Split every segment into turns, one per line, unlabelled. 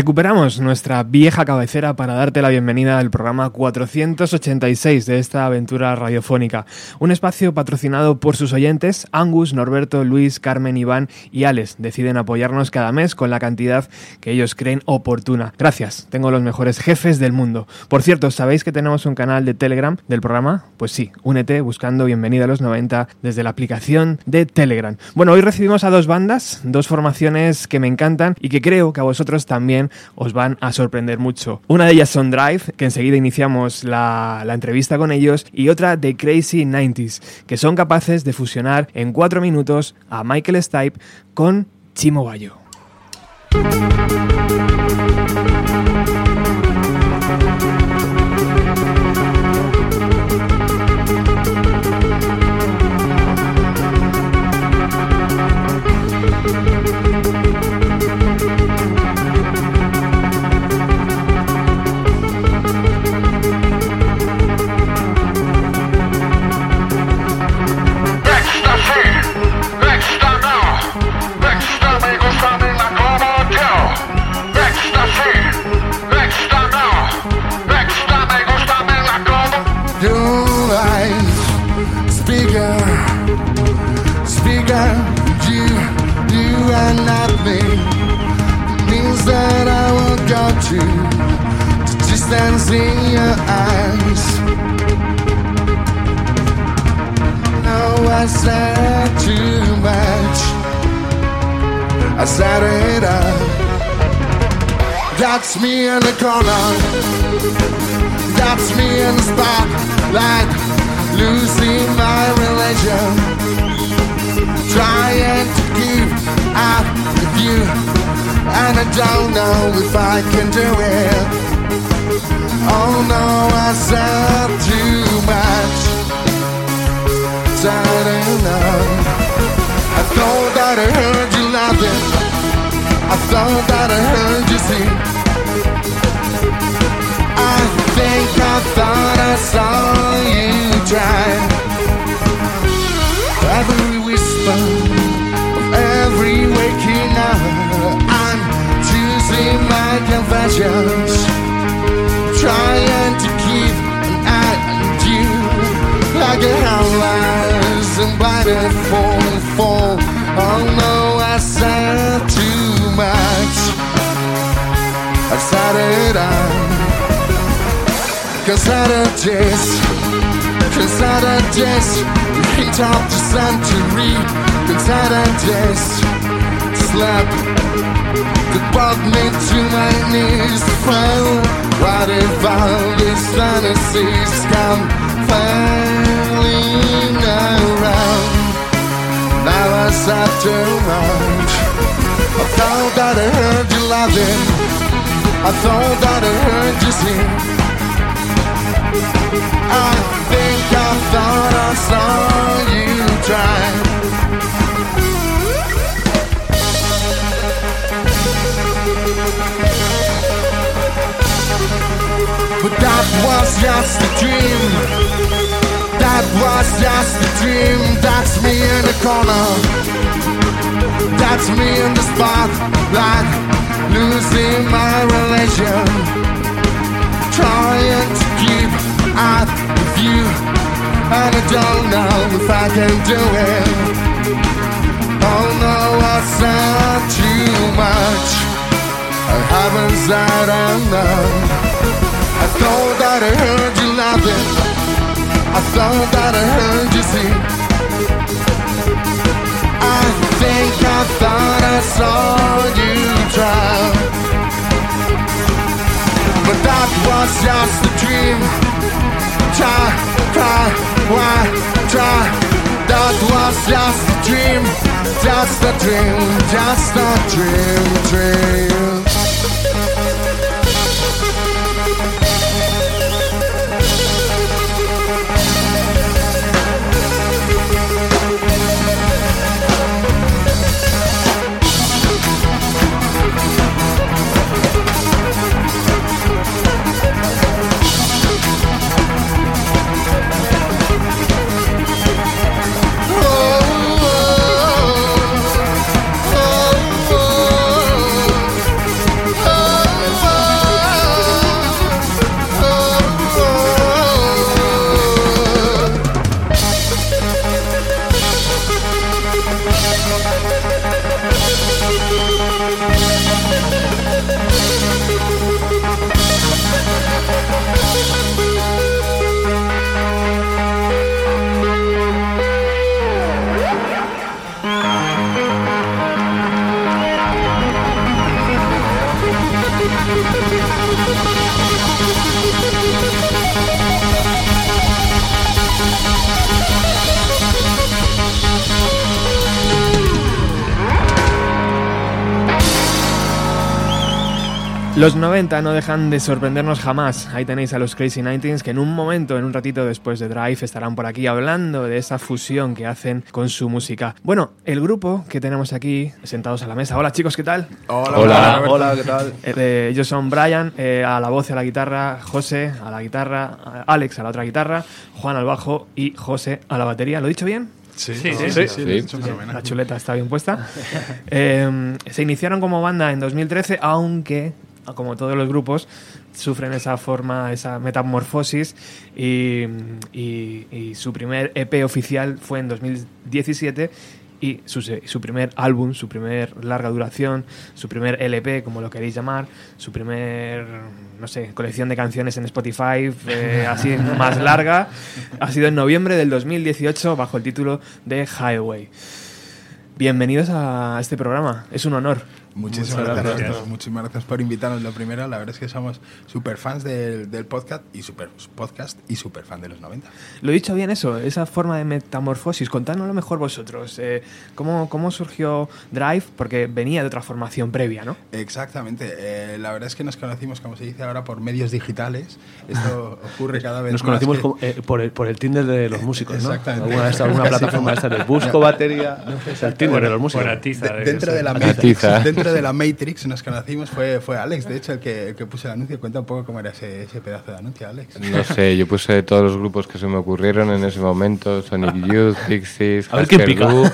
Recuperamos nuestra vieja cabecera para darte la bienvenida al programa 486 de esta aventura radiofónica, un espacio patrocinado por sus oyentes, Angus, Norberto, Luis, Carmen, Iván y Alex. Deciden apoyarnos cada mes con la cantidad que ellos creen oportuna. Gracias, tengo los mejores jefes del mundo. Por cierto, ¿sabéis que tenemos un canal de Telegram del programa? Pues sí, únete buscando Bienvenida a los 90 desde la aplicación de Telegram. Bueno, hoy recibimos a dos bandas, dos formaciones que me encantan y que creo que a vosotros también os van a sorprender mucho. Una de ellas son Drive, que enseguida iniciamos la, la entrevista con ellos, y otra de Crazy 90s, que son capaces de fusionar en cuatro minutos a Michael Stipe con Chimo Bayo.
I said too much. I said it up. That's me in the corner. That's me in the spotlight. Losing my religion. Trying to keep up with you. And I don't know if I can do it. Oh no, I said too much. Said enough. I thought that I heard you laughing. I thought that I heard you sing. I think I thought I saw you try. Every whisper of every waking hour, I'm choosing my confessions Cansarera Cansada Jess Cansada Jess Hate of the century Cansada Jess Slap The bug me to my knees. Fell What if all these fantasies come Falling around? Now I sat too much I that I heard you I thought that I heard you sing. I think I thought I saw you try. But that was just a dream. Was just a dream. That's me in the corner. That's me in the spotlight. Losing my religion. Trying to keep up with you. And I don't know if I can do it. Oh no, I said too much. I haven't said enough. I thought that I heard you laughing. I thought that I heard you sing. I think I thought I saw you try. But that was just a dream. Try, cry, why, try. That was just a dream. Just a dream, just a dream, dream.
Los 90 no dejan de sorprendernos jamás. Ahí tenéis a los Crazy 19 que en un momento, en un ratito después de Drive, estarán por aquí hablando de esa fusión que hacen con su música. Bueno, el grupo que tenemos aquí sentados a la mesa. Hola chicos, ¿qué tal?
Hola,
Hola.
hola, ¿qué tal?
Eh, ellos son Brian eh, a la voz y a la guitarra, José a la guitarra, Alex a la otra guitarra, Juan al bajo y José a la batería. ¿Lo he dicho bien?
Sí,
sí,
sí,
sí.
sí.
La chuleta está bien puesta. Eh, se iniciaron como banda en 2013, aunque, como todos los grupos, sufren esa forma, esa metamorfosis y, y- y su primer EP oficial fue en 2017 y su, su primer álbum, su primer larga duración, su primer LP, como lo queréis llamar, su primer, no sé, colección de canciones en Spotify, eh, así más larga, ha sido en noviembre del 2018 bajo el título de Highway. Bienvenidos a este programa, es un honor.
Muchísimas gracias.
gracias.
a todos. Muchísimas gracias por invitarnos. Lo primero, la verdad es que somos super fans del, del podcast y super podcast y super fan de los 90.
Lo he dicho bien eso, esa forma de metamorfosis. Contadnos lo mejor vosotros. eh, ¿cómo, ¿Cómo surgió Drive? Porque venía de otra formación previa, ¿no?
Exactamente. Eh, la verdad es que nos conocimos, como se dice ahora, por medios digitales. Esto ocurre cada vez
Nos
más
conocimos
que-
como, eh, por, el, por el Tinder de los músicos, ¿no?
Exactamente.
Alguna, de estas- alguna
Casi
plataforma esta de busco batería. el Tinder de los músicos.
Por Atiza.
De- dentro de la
Atiza.
De la Matrix nos conocimos fue, fue Alex, de hecho el que, el que puso el anuncio. Cuenta un poco cómo era ese, ese pedazo de anuncio, Alex.
No sé, yo puse todos los grupos que se me ocurrieron en ese momento, Sonic Youth, Pixies. Du,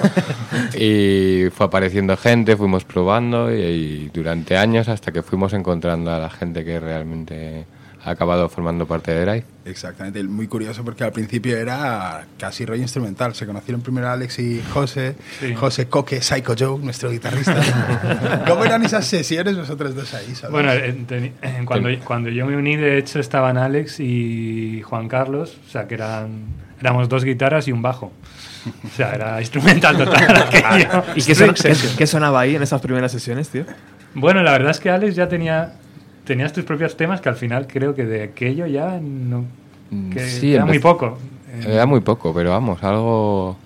y fue apareciendo gente, fuimos probando y, y durante años hasta que fuimos encontrando a la gente que realmente ha acabado formando parte de Drive.
Exactamente, muy curioso porque al principio era casi rollo instrumental. Se conocieron primero Alex y José,
Sí.
José Coque, Psycho Joe, nuestro guitarrista. ¿Cómo eran esas sesiones vosotros dos ahí? solos?
Bueno, en- en cuando, cuando yo me uní, de hecho, estaban Alex y Juan Carlos, o sea, que eran éramos dos guitarras y un bajo. O sea, era instrumental total. aquello.
¿Y qué, son- qué- qué sonaba ahí en esas primeras sesiones, tío?
Bueno, la verdad es que Alex ya tenía tenías tus propios temas que al final creo que de aquello ya no
Mm,
que
sí,
era muy poco. Eh,
Era muy poco, pero vamos, algo...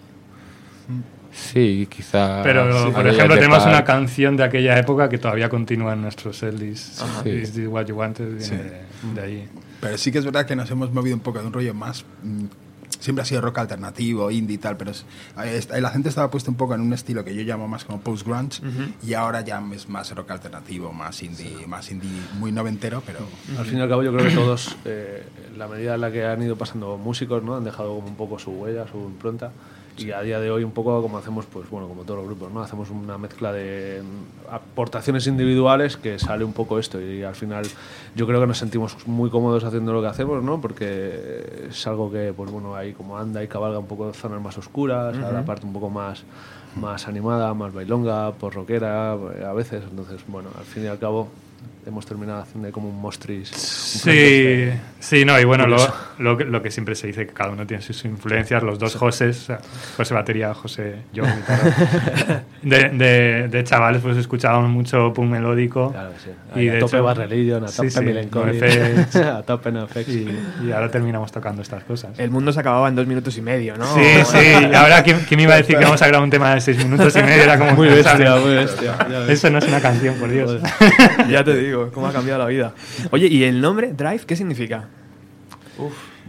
Sí, quizá...
Pero,
sí,
por ejemplo, tenemos una canción de aquella época que todavía continúa en nuestros setlist.
Sí.
Is This What You Wanted?
Sí.
de, de ahí.
Pero sí que es verdad que nos hemos movido un poco de un rollo más. Siempre ha sido rock alternativo, indie y tal, pero es- la gente estaba puesta un poco en un estilo que yo llamo más como post-grunge y ahora ya es más rock alternativo, más indie, más indie muy noventero, pero
Al fin y al cabo, yo creo que todos, eh, la medida en la que han ido pasando músicos, ¿no? Han dejado como un poco su huella, su impronta. Y a día de hoy, un poco como hacemos, pues bueno, como todos los grupos, ¿no? Hacemos una mezcla de mm, aportaciones individuales que sale un poco esto. Y al final, yo creo que nos sentimos muy cómodos haciendo lo que hacemos, ¿no? Porque es algo que, pues bueno, ahí como anda y cabalga un poco de zonas más oscuras, a la parte un poco más, más animada, más bailonga, por rockera, a veces. Entonces, bueno, al fin y al cabo, hemos terminado haciendo como un mostris. un
Sí, sí, no, y bueno, lo, lo, que- lo que siempre se dice, que cada uno tiene sus influencias, los dos o sea, José batería, José yo. De, de, de chavales pues escuchábamos mucho punk melódico.
Claro sí.
Y
Ahí
de
a tope
hecho-
Bad Religion, a
Sí,
tope
sí, NoFX.
a tope NoFX.
Y, y ahora terminamos tocando estas cosas.
El mundo se acababa en dos minutos y medio, ¿no?
Sí, sí, y ahora ¿quién, quién me iba a decir que vamos a grabar un tema de seis minutos y medio? Era como
Muy bestia, muy bestia.
Eso no es una canción, por Dios.
Ya te digo, cómo ha cambiado la vida. Oye, ¿y el nombre Drive qué significa?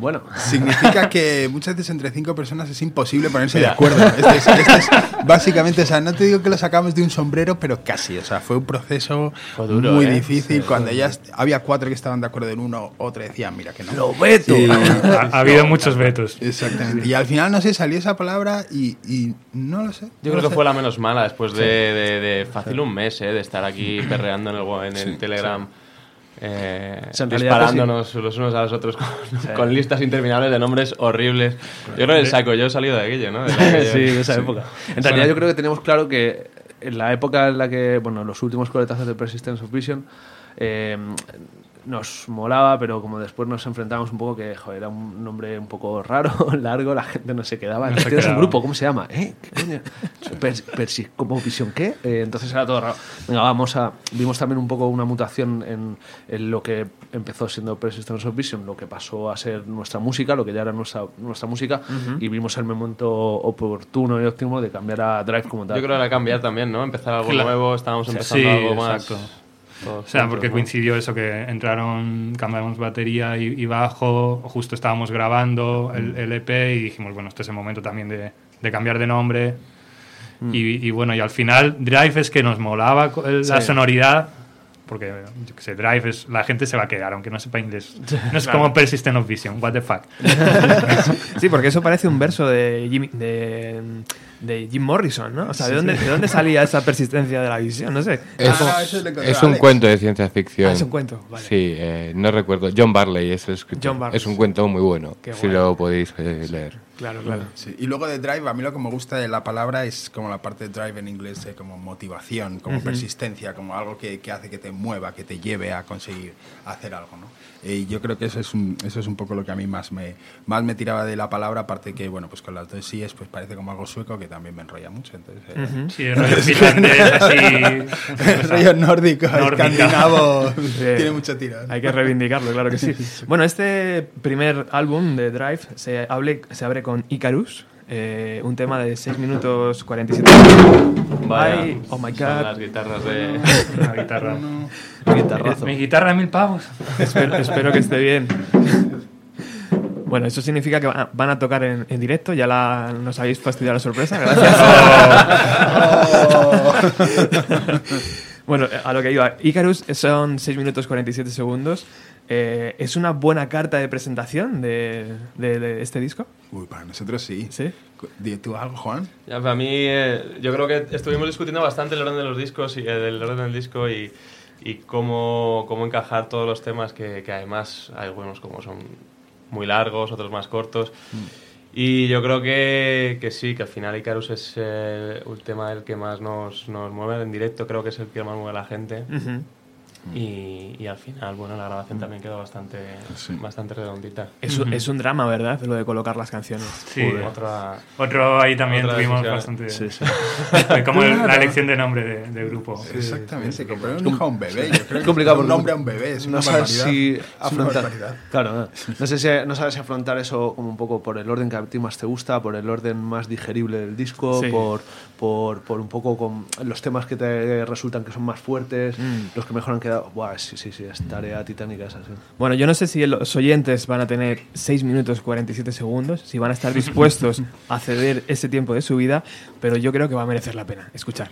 Bueno,
significa que muchas veces entre cinco personas es imposible ponerse de acuerdo. Esto es, esto es básicamente, o sea, no te digo que lo sacamos de un sombrero, pero casi, o sea, fue un proceso
Fue duro,
muy
¿eh?
difícil. Cuando ya había cuatro que estaban de acuerdo en uno, otro decía, mira que no.
lo veto.
Sí.
Ha, ha habido muchos vetos.
Exactamente. Y al final, no sé, salió esa palabra y, y no lo sé.
Yo
no
creo que
sé.
fue la menos mala después de, de- de fácil un mes, ¿eh? de estar aquí perreando en el, en el Telegram. Eh,
sea,
disparándonos los unos a los otros con, con listas interminables de nombres horribles. Yo creo que el saco yo he salido de aquello, ¿no? De aquello.
sí, de esa época. En realidad yo creo que teníamos claro que en la época en la que, bueno, los últimos coletazos de Persistence of Vision, eh, nos molaba, pero como después nos enfrentábamos un poco que, joder, era un nombre un poco raro, largo, la gente no se quedaba.
No
Tienes un grupo, ¿cómo se llama? ¿Eh? ¿Qué coño? Pers- Persi- ¿Cómo Vision qué? Eh, entonces era todo raro. Venga, vamos a... Vimos también un poco una mutación en, en lo que empezó siendo Persistence of Vision, lo que pasó a ser nuestra música, lo que ya era nuestra, nuestra música, y vimos el momento oportuno y óptimo de cambiar a Drive como tal.
Yo creo que era cambiar también, ¿no? Empezar algo
Claro.
nuevo, estábamos empezando
Sí,
algo más.
exacto.
Todos
O sea,
juntos,
porque
¿no?
coincidió eso que entraron, cambiamos batería y, y bajo, justo estábamos grabando el, el EP y dijimos, bueno, este es el momento también de, de cambiar de nombre. Y, y bueno, y al final Drive es que nos molaba la sonoridad, porque yo qué sé, Drive es, la gente se va a quedar, aunque no sepa inglés. No es
Claro.
como Persistent of Vision, what the fuck.
Sí, porque eso parece un verso de Jim, de, de Jim Morrison, ¿no? O sea, ¿de dónde, ¿de dónde salía esa persistencia de la visión? No sé.
Es,
Ah, no,
es un cuento de ciencia ficción.
Ah, es un cuento, vale.
Sí, eh, no recuerdo. John Barley es el escritor.
John Barley.
Es un cuento muy bueno,
Qué
si lo podéis eh, leer.
Claro, claro.
Sí, Y luego de drive, a mí lo que me gusta de la palabra es como la parte de drive en inglés, eh, como motivación, como persistencia, como algo que, que hace que te mueva, que te lleve a conseguir hacer algo, ¿no? Y yo creo que eso es un, eso es un poco lo que a mí más me, más me tiraba de la palabra, aparte que, bueno, pues con las dos síes, pues parece como algo sueco que también me enrolla mucho. Entonces, eh,
Sí, el rollo finlandés, así.
el rollo nórdico, escandinavo,
Sí.
tiene mucho tiro.
Hay que reivindicarlo, claro que sí. Bueno, este primer álbum de Drive se, hable- se abre con Icarus, eh, un tema de 6 minutos 47
Vaya,
Ay, oh my
son las
god.
guitarras de...
La guitarra.
Guitarrazo.
Mi guitarra, mil pavos.
espero, espero que esté bien. Bueno, eso significa que va- van a tocar en, en directo. Ya la, nos habéis fastidiado la sorpresa. Gracias. bueno, a lo que iba. Icarus son 6 minutos 47 segundos. Eh, ¿Es una buena carta de presentación de, de- de este disco?
Uy, para nosotros sí.
¿Sí?
Tú algo, Juan.
Ya, para mí, eh, yo creo que estuvimos discutiendo bastante el orden de los discos y eh, el orden del disco y, y cómo, cómo encajar todos los temas que, que además hay algunos como son muy largos, otros más cortos. Y yo creo que, que sí, que al final Icarus es eh, un tema el que más nos, nos mueve en directo, creo que es el que más mueve a la gente.
Ujú.
Y, y al final, bueno, la grabación también quedó bastante,
Sí.
bastante redondita.
Es, un- es un drama, ¿verdad? Lo de colocar las canciones.
Sí.
Otra,
Otro ahí también
Otra
tuvimos
decisión.
bastante.
Sí, sí.
Como el- la elección de nombre de, de grupo.
Exactamente, comprar un hijo a un bebé. Yo creo
Es complicado
un nombre a un bebé es una
no sabes si afrontar. Claro, no. No sé si no sabes si afrontar eso como un poco por el orden que a ti más te gusta, por el orden más digerible del disco,
Sí.
por, por, por un poco con los temas que te resultan que son más fuertes, los que mejor han quedado. Buah, sí, sí, sí, es tarea titánica esa. sí.
Bueno, yo no sé si los oyentes van a tener 6 minutos 47 segundos, si van a estar dispuestos a ceder ese tiempo de su vida, pero yo creo que va a merecer la pena escuchar.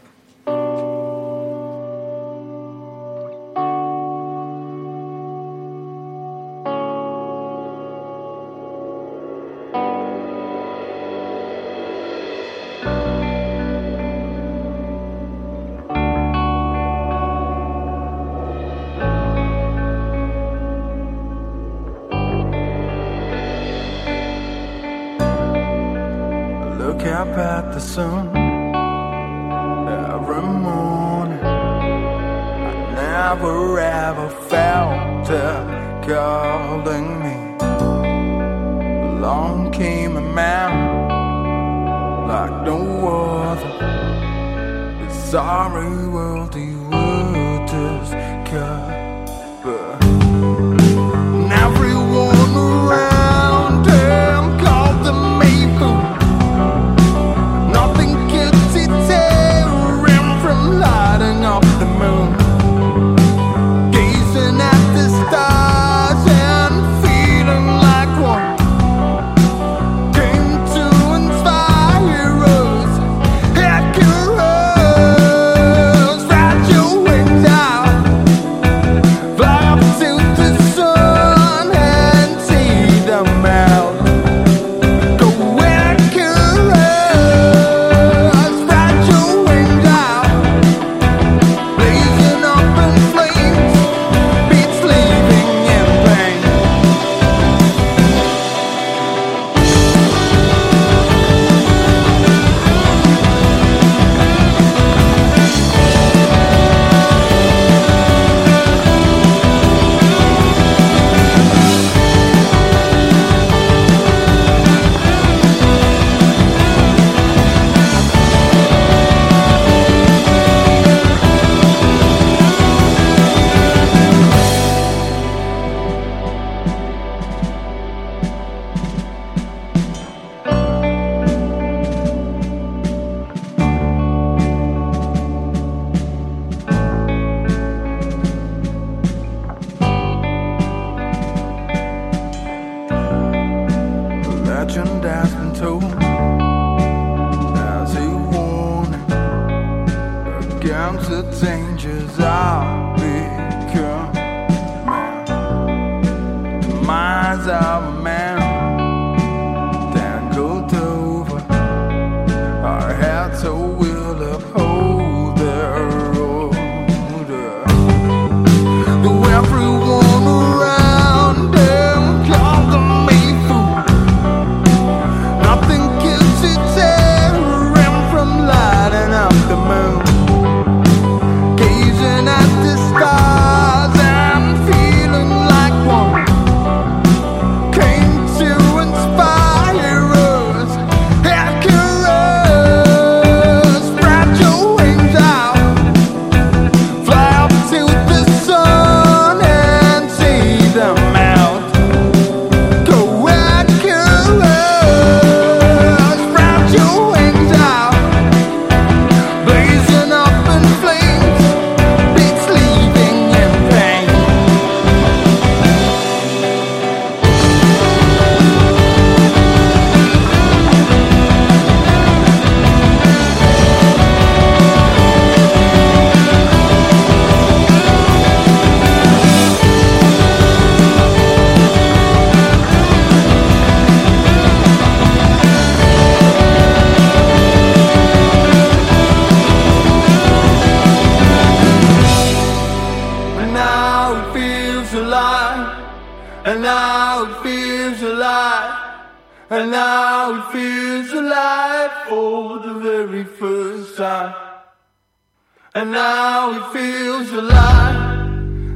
And
now it feels alive.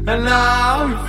And now it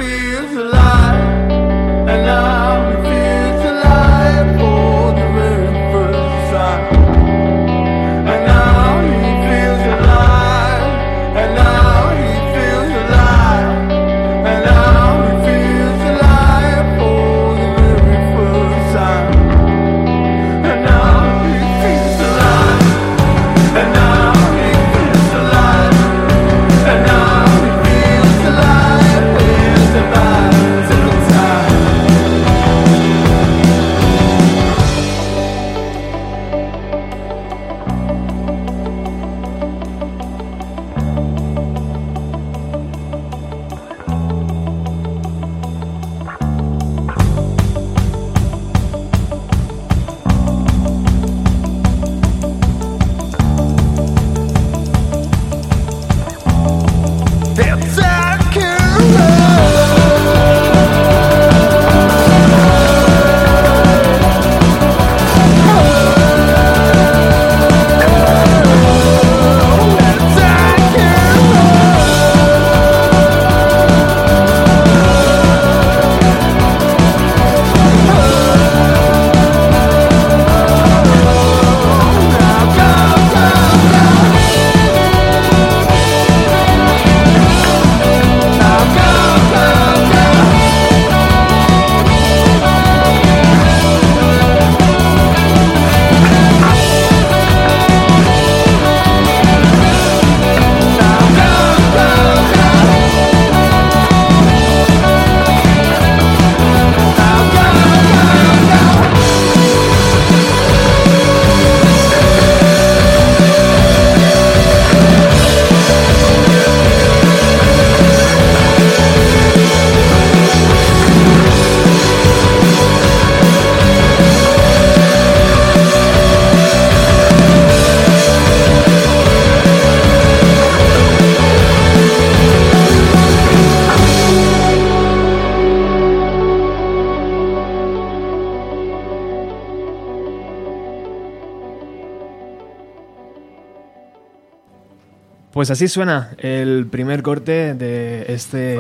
Pues así suena el primer corte de este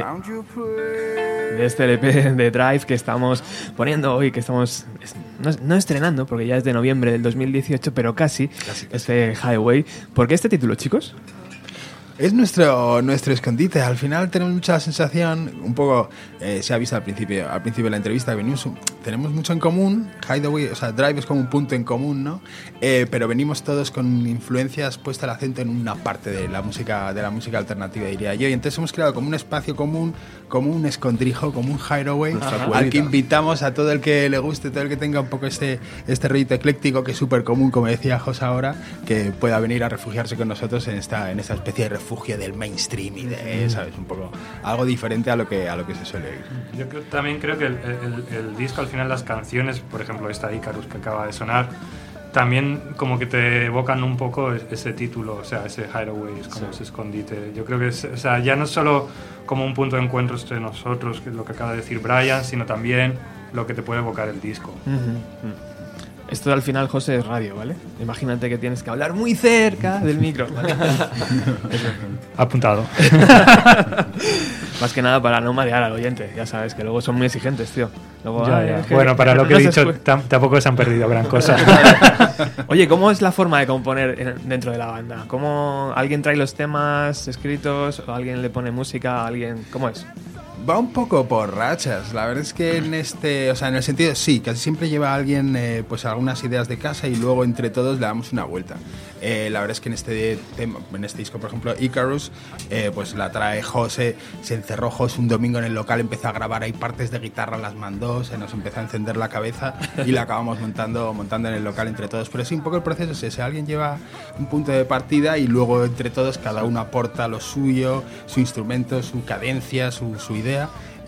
de este LP de Drive que estamos poniendo hoy, que estamos es- no, no estrenando, porque ya es de noviembre del 2018, pero casi, este Highway. ¿Por qué este título, chicos?
Es nuestro, nuestro escondite. Al final tenemos mucha sensación, un poco, eh, se ha visto al principio, al principio de la entrevista, que venimos, tenemos mucho en común. Hideaway, o sea, Drive es como un punto en común, ¿no? Eh, pero venimos todos con influencias puesta el acento en una parte de la música, de la música alternativa, diría yo. Y entonces hemos creado como un espacio común, como un escondrijo, como un Hideaway, al que invitamos a todo el que le guste, todo el que tenga un poco este, este rollito ecléctico que es súper común, como decía José ahora, que pueda venir a refugiarse con nosotros en esta, en esta especie de refugio refugio del mainstream y de, ¿sabes? Un poco algo diferente a lo que, a lo que se suele oír.
Yo creo- también creo que el, el- el disco, al final, las canciones, por ejemplo, esta Icarus que acaba de sonar, también como que te evocan un poco es- ese título, o sea, ese hideaway, es como ese escondite. Yo creo que es, o sea, ya no es solo como un punto de encuentro entre nosotros, que es lo que acaba de decir Brian, sino también lo que te puede evocar el disco.
Esto al final, José, es radio, ¿vale? Imagínate que tienes que hablar muy cerca del micro. ¿vale?
Apuntado.
Más que nada para no marear al oyente. Ya sabes que luego son muy exigentes, tío. Luego,
Ya,
"Ay,
ya.
es que-
Bueno, para lo que he dicho,
escu-".
tam- tampoco se han perdido gran cosa.
Oye, ¿cómo es la forma de componer en- dentro de la banda? ¿Cómo alguien trae los temas escritos o alguien le pone música? ¿Alguien cómo es?
Va un poco por rachas. La verdad es que en este, o sea, en el sentido, sí, casi siempre lleva alguien eh, pues algunas ideas de casa y luego entre todos le damos una vuelta. Eh, la verdad es que en este tema, en este disco, por ejemplo, Icarus, eh, pues la trae José, se encerró José un domingo en el local, empezó a grabar ahí partes de guitarra, las mandó, se nos empezó a encender la cabeza y la acabamos montando, montando en el local entre todos. Pero sí, un poco el proceso es ese, alguien lleva un punto de partida y luego entre todos cada uno aporta lo suyo, su instrumento, su cadencia, su, su idea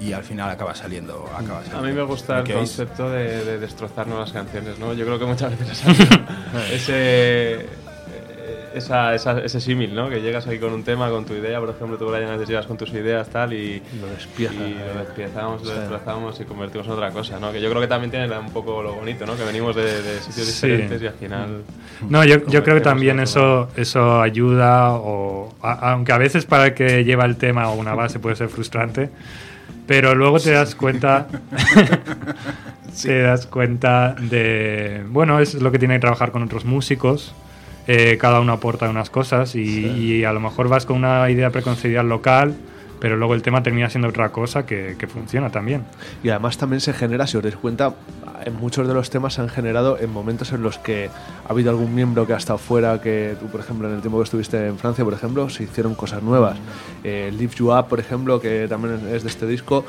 y al final acaba saliendo. Acaba
A
saliendo.
mí me gusta el concepto de, de destrozarnos las canciones, ¿no? Yo creo que muchas veces ese, esa, esa- ese símil, ¿no? Que llegas aquí con un tema, con tu idea, por ejemplo, tú, Brian, antes llegas con tus ideas, tal, y
Lo despiezas,
y
¿eh?
lo despiezamos, lo
Sí.
desplazamos y convertimos en otra cosa, ¿no? Que yo creo que también tiene un poco lo bonito, ¿no? Que venimos de, de sitios
Sí.
diferentes y al final...
No, yo, yo creo que también eso, eso ayuda, o, a- aunque a veces para el que lleva el tema o una base puede ser frustrante, pero luego te das cuenta, te das cuenta de, bueno, es lo que tiene que trabajar con otros músicos, eh, cada uno aporta unas cosas y, y a lo mejor vas con una idea preconcebida local, pero luego el tema termina siendo otra cosa que, que funciona también.
Y además también se genera, si os dais cuenta, en muchos de los temas se han generado en momentos en los que ha habido algún miembro que ha estado fuera, que tú, por ejemplo, en el tiempo que estuviste en Francia, por ejemplo, se hicieron cosas nuevas. Eh, Lift You Up, por ejemplo, que también es de este disco,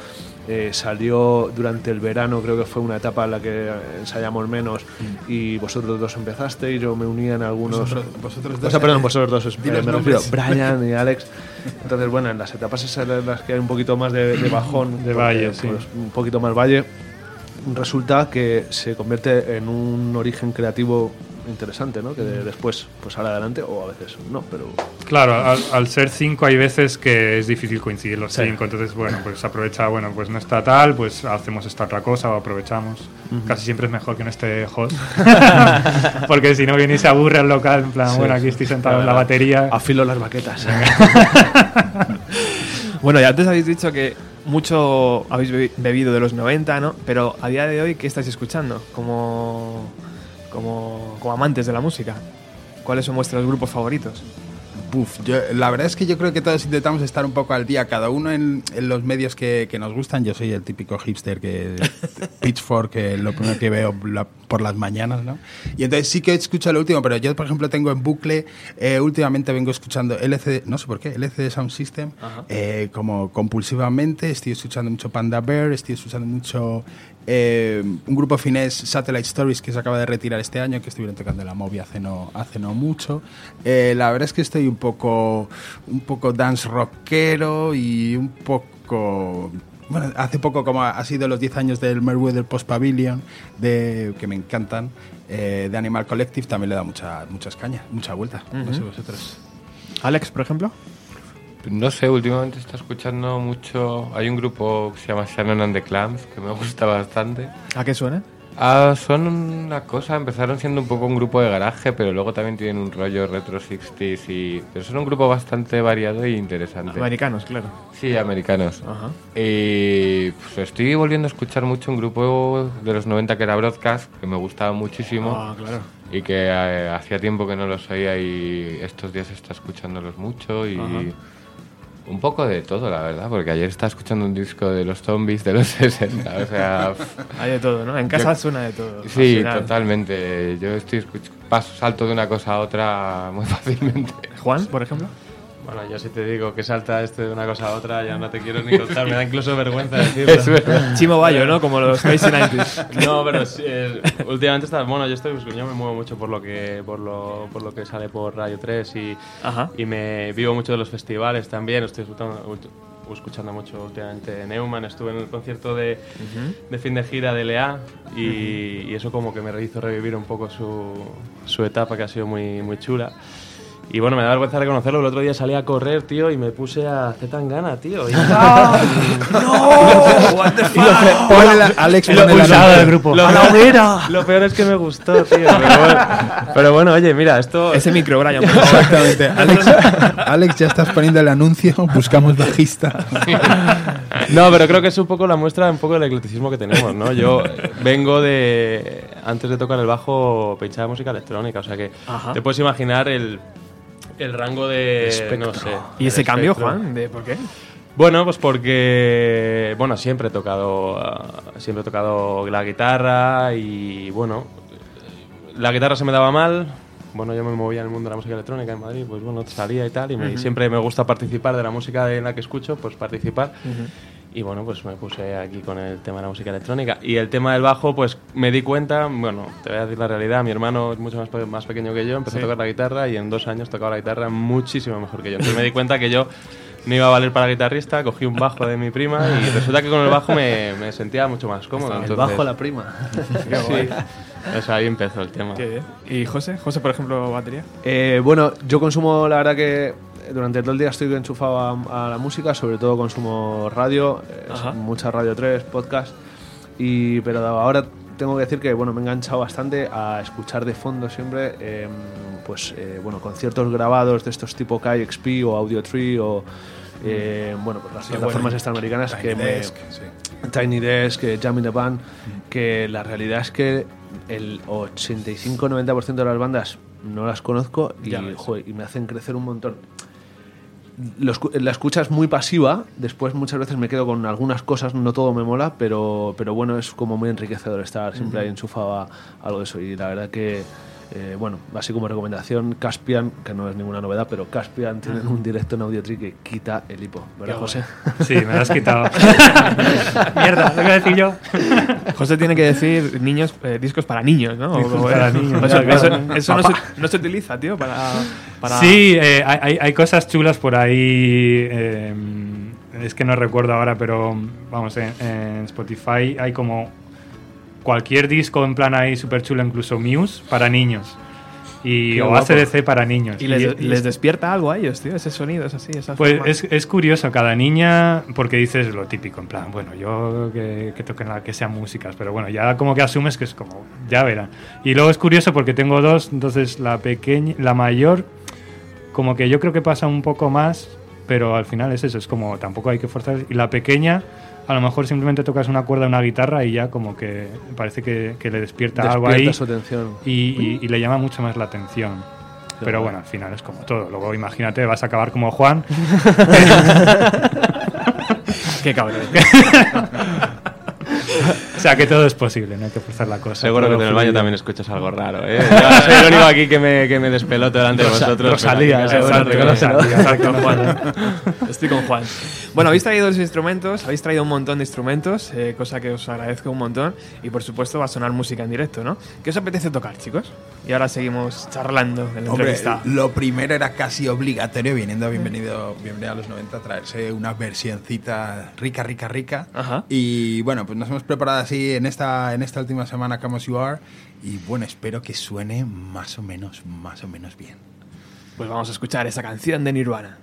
eh, salió durante el verano, creo que fue una etapa en la que ensayamos menos y vosotros dos empezasteis, yo me unía en algunos...
Vosotros- vosotros
O
dos,
sea, perdón,
eh,
vosotros dos, me refiero. Brian y Alex. Entonces, bueno, en las etapas esas en las que hay un poquito más de, de bajón,
De valle, sí.
pues, un poquito más valle, resulta que se convierte en un origen creativo interesante, ¿no? Que de- después pues sale adelante o a veces no, pero
Claro, al, al ser cinco hay veces que es difícil coincidir los
Sí.
cinco, entonces bueno, pues aprovecha, bueno, pues no está tal, pues hacemos esta otra cosa o aprovechamos. Casi siempre es mejor que no esté host, porque si no viene y se aburre al local, en plan, bueno, aquí estoy sentado en la batería.
afilo las baquetas.
Bueno, ya antes habéis dicho que mucho habéis bebi- bebido de los 90, ¿no? Pero a día de hoy, ¿qué estáis escuchando? Como, como, como amantes de la música. ¿Cuáles son vuestros grupos favoritos?
Yo- la verdad es que yo creo que todos intentamos estar un poco al día, cada uno en, en los medios que, que nos gustan. Yo soy el típico hipster que Pitchfork, que lo primero que veo la- por las mañanas, ¿no? Y entonces sí que escucho lo último, pero yo, por ejemplo, tengo en bucle, eh, últimamente vengo escuchando LCD, no sé por qué, LCD Sound System, eh, como compulsivamente, estoy escuchando mucho Panda Bear, estoy escuchando mucho eh, un grupo finés, Satellite Stories, que se acaba de retirar este año, que estuvieron tocando la movie hace no, hace no mucho. Eh, la verdad es que estoy un poco, un poco dance rockero y un poco... Bueno, hace poco, como ha sido los 10 años del Merweather Post Pavilion, de, que me encantan, eh, de Animal Collective, también le da mucha, muchas cañas, mucha vuelta. No sé vosotros.
Alex, por ejemplo.
No sé, últimamente está escuchando mucho. Hay un grupo que se llama Shannon and the Clams que me gusta bastante.
¿A qué suena?
Ah, son una cosa, empezaron siendo un poco un grupo de garaje, pero luego también tienen un rollo retro 60s y... Pero son un grupo bastante variado e interesante.
Americanos, claro.
Sí, americanos.
Ajá.
Y pues estoy volviendo a escuchar mucho un grupo de los 90 que era Broadcast, que me gustaba muchísimo
Ah, claro.
y que eh, hacía tiempo que no los oía y estos días está escuchándolos mucho y un poco de todo, la verdad, porque ayer estaba escuchando un disco de los zombies de los 60, o sea...
Hay de todo, ¿no? En casa
Yo-
suena de todo.
Sí, totalmente. Yo estoy paso, salto de una cosa a otra muy fácilmente.
Juan, por ejemplo.
Bueno, yo si te digo que salta este de una cosa a otra, ya no te quiero ni contar, me da incluso vergüenza decirlo.
Es verdad.
Chimo Bayo, ¿no? Como los Crazy 90s.
No, pero sí, eh, últimamente está, bueno, yo estoy yo me muevo mucho por lo que por lo, por lo que sale por Radio 3 y,
Ajá.
y me vivo mucho de los festivales también, estoy escuchando, escuchando mucho últimamente Neumann, estuve en el concierto de, de fin de gira de Lea y, y eso como que me hizo revivir un poco su, su etapa que ha sido muy, muy chula. Y bueno, me da vergüenza reconocerlo. El otro día salí a correr, tío, y me puse a hacer tan gana, tío. Y-
Pone la- Alex pone la
Pulsado
nota.
del grupo.
Lo peor, lo peor es que me gustó, tío. Pero bueno, pero bueno, oye, mira, esto.
Ese micro, Brian.
Exactamente. Alex, Alex, ya estás poniendo el anuncio. Buscamos bajista.
No, pero creo que es un poco la muestra un poco del eclecticismo que tenemos, ¿no? Yo eh, vengo de. Antes de tocar el bajo, pinchaba música electrónica, o sea que
Ajá.
te puedes imaginar el, el rango de. No sé.
¿Y ese cambio,
espectro.
Juan? ¿De por qué?
Bueno, pues porque bueno, siempre he tocado siempre he tocado la guitarra y bueno, la guitarra se me daba mal. Bueno, yo me movía en el mundo de la música electrónica en Madrid, pues bueno, salía y tal y me- siempre me gusta participar de la música en la que escucho, pues participar. Y bueno, pues me puse aquí con el tema de la música electrónica. Y el tema del bajo, pues me di cuenta, bueno, te voy a decir la realidad, mi hermano es mucho más, pe- más pequeño que yo, empezó a tocar la guitarra y en dos años tocaba la guitarra muchísimo mejor que yo. Entonces me di cuenta que yo no iba a valer para guitarrista, cogí un bajo de mi prima y resulta que con el bajo me, me sentía mucho más cómodo.
El
entonces-
bajo la prima.
Sí. O sea, ahí empezó el tema.
Qué bien. ¿Y José? José, por ejemplo, batería.
Eh, bueno, yo consumo, la verdad que durante todo el día estoy enchufado a, a la música, sobre todo consumo radio, eh, mucha radio 3, podcast, y, pero ahora tengo que decir que bueno, me he enganchado bastante a escuchar de fondo siempre eh, pues, eh, bueno, conciertos grabados de estos tipo KXP o Audio Tree o eh, bueno, pues las plataformas extraamericanas que
Tiny
me,
Desk, sí.
Tiny Desk, eh, Jam in the Band, que la realidad es que el 85-90% de las bandas no las conozco joder, y me hacen crecer un montón. Lo la escucha es muy pasiva, después muchas veces me quedo con algunas cosas, no todo me mola, pero, pero bueno, es como muy enriquecedor estar siempre ahí enchufado a algo de eso. Y la verdad que, eh, bueno, así como recomendación, Caspian, que no es ninguna novedad, pero Caspian tienen un directo en Audio Tree que quita el hipo, ¿verdad, José?
Sí, me lo has quitado. Mierda, lo que decir yo.
José tiene que decir niños, eh, discos para niños, ¿no?
Discos
O-
para niños,
eso,
claro.
eso no, se,
Papá.
no se utiliza, tío, para... para
Sí, eh, hay, hay- hay cosas chulas por ahí. eh, es que no recuerdo ahora, pero vamos, en, en Spotify hay como cualquier disco en plan ahí súper chulo, incluso Muse para niños. Y, o. ACDC para niños.
Y les,
Y-
les
es-
despierta algo a ellos, tío, ese sonido, es así, esa
Pues es, es curioso, cada niña, porque dices lo típico, en plan, bueno, yo que, que toquen la que sean músicas, pero bueno, ya como que asumes que es como, ya verán. Y luego es curioso porque tengo dos, entonces la pequeña, la mayor, como que yo creo que pasa un poco más, pero al final es eso, es como tampoco hay que forzar. Y la pequeña, a lo mejor simplemente tocas una cuerda, una guitarra y ya como que parece que, que le despierta, algo ahí
su atención.
y, y- y le llama mucho más la atención. Pero bueno, al final es como todo. Luego imagínate, vas a acabar como Juan.
Qué cabrón.
Sea, que todo es posible, no hay que forzar la cosa.
Seguro que en el baño también escuchas algo raro, ¿eh? Yo soy el único aquí que me, que me despelote delante de vosotros.
Rosalía,
Exacto,
Juan. Estoy con Juan. Bueno, habéis traído los instrumentos, habéis traído un montón de instrumentos, eh, cosa que os agradezco un montón. Y por supuesto va a sonar música en directo, ¿no? ¿Qué os apetece tocar, chicos? Y ahora seguimos charlando en la
Hombre,
entrevista.
lo primero era casi obligatorio, viniendo a bienvenido, bienvenido a los 90, traerse una versioncita rica, rica, rica.
Ajá.
Y bueno, pues nos hemos preparado así en esta, en esta última semana, Come As You Are. Y bueno, espero que suene más o menos, más o menos bien.
Pues vamos a escuchar esa canción de Nirvana.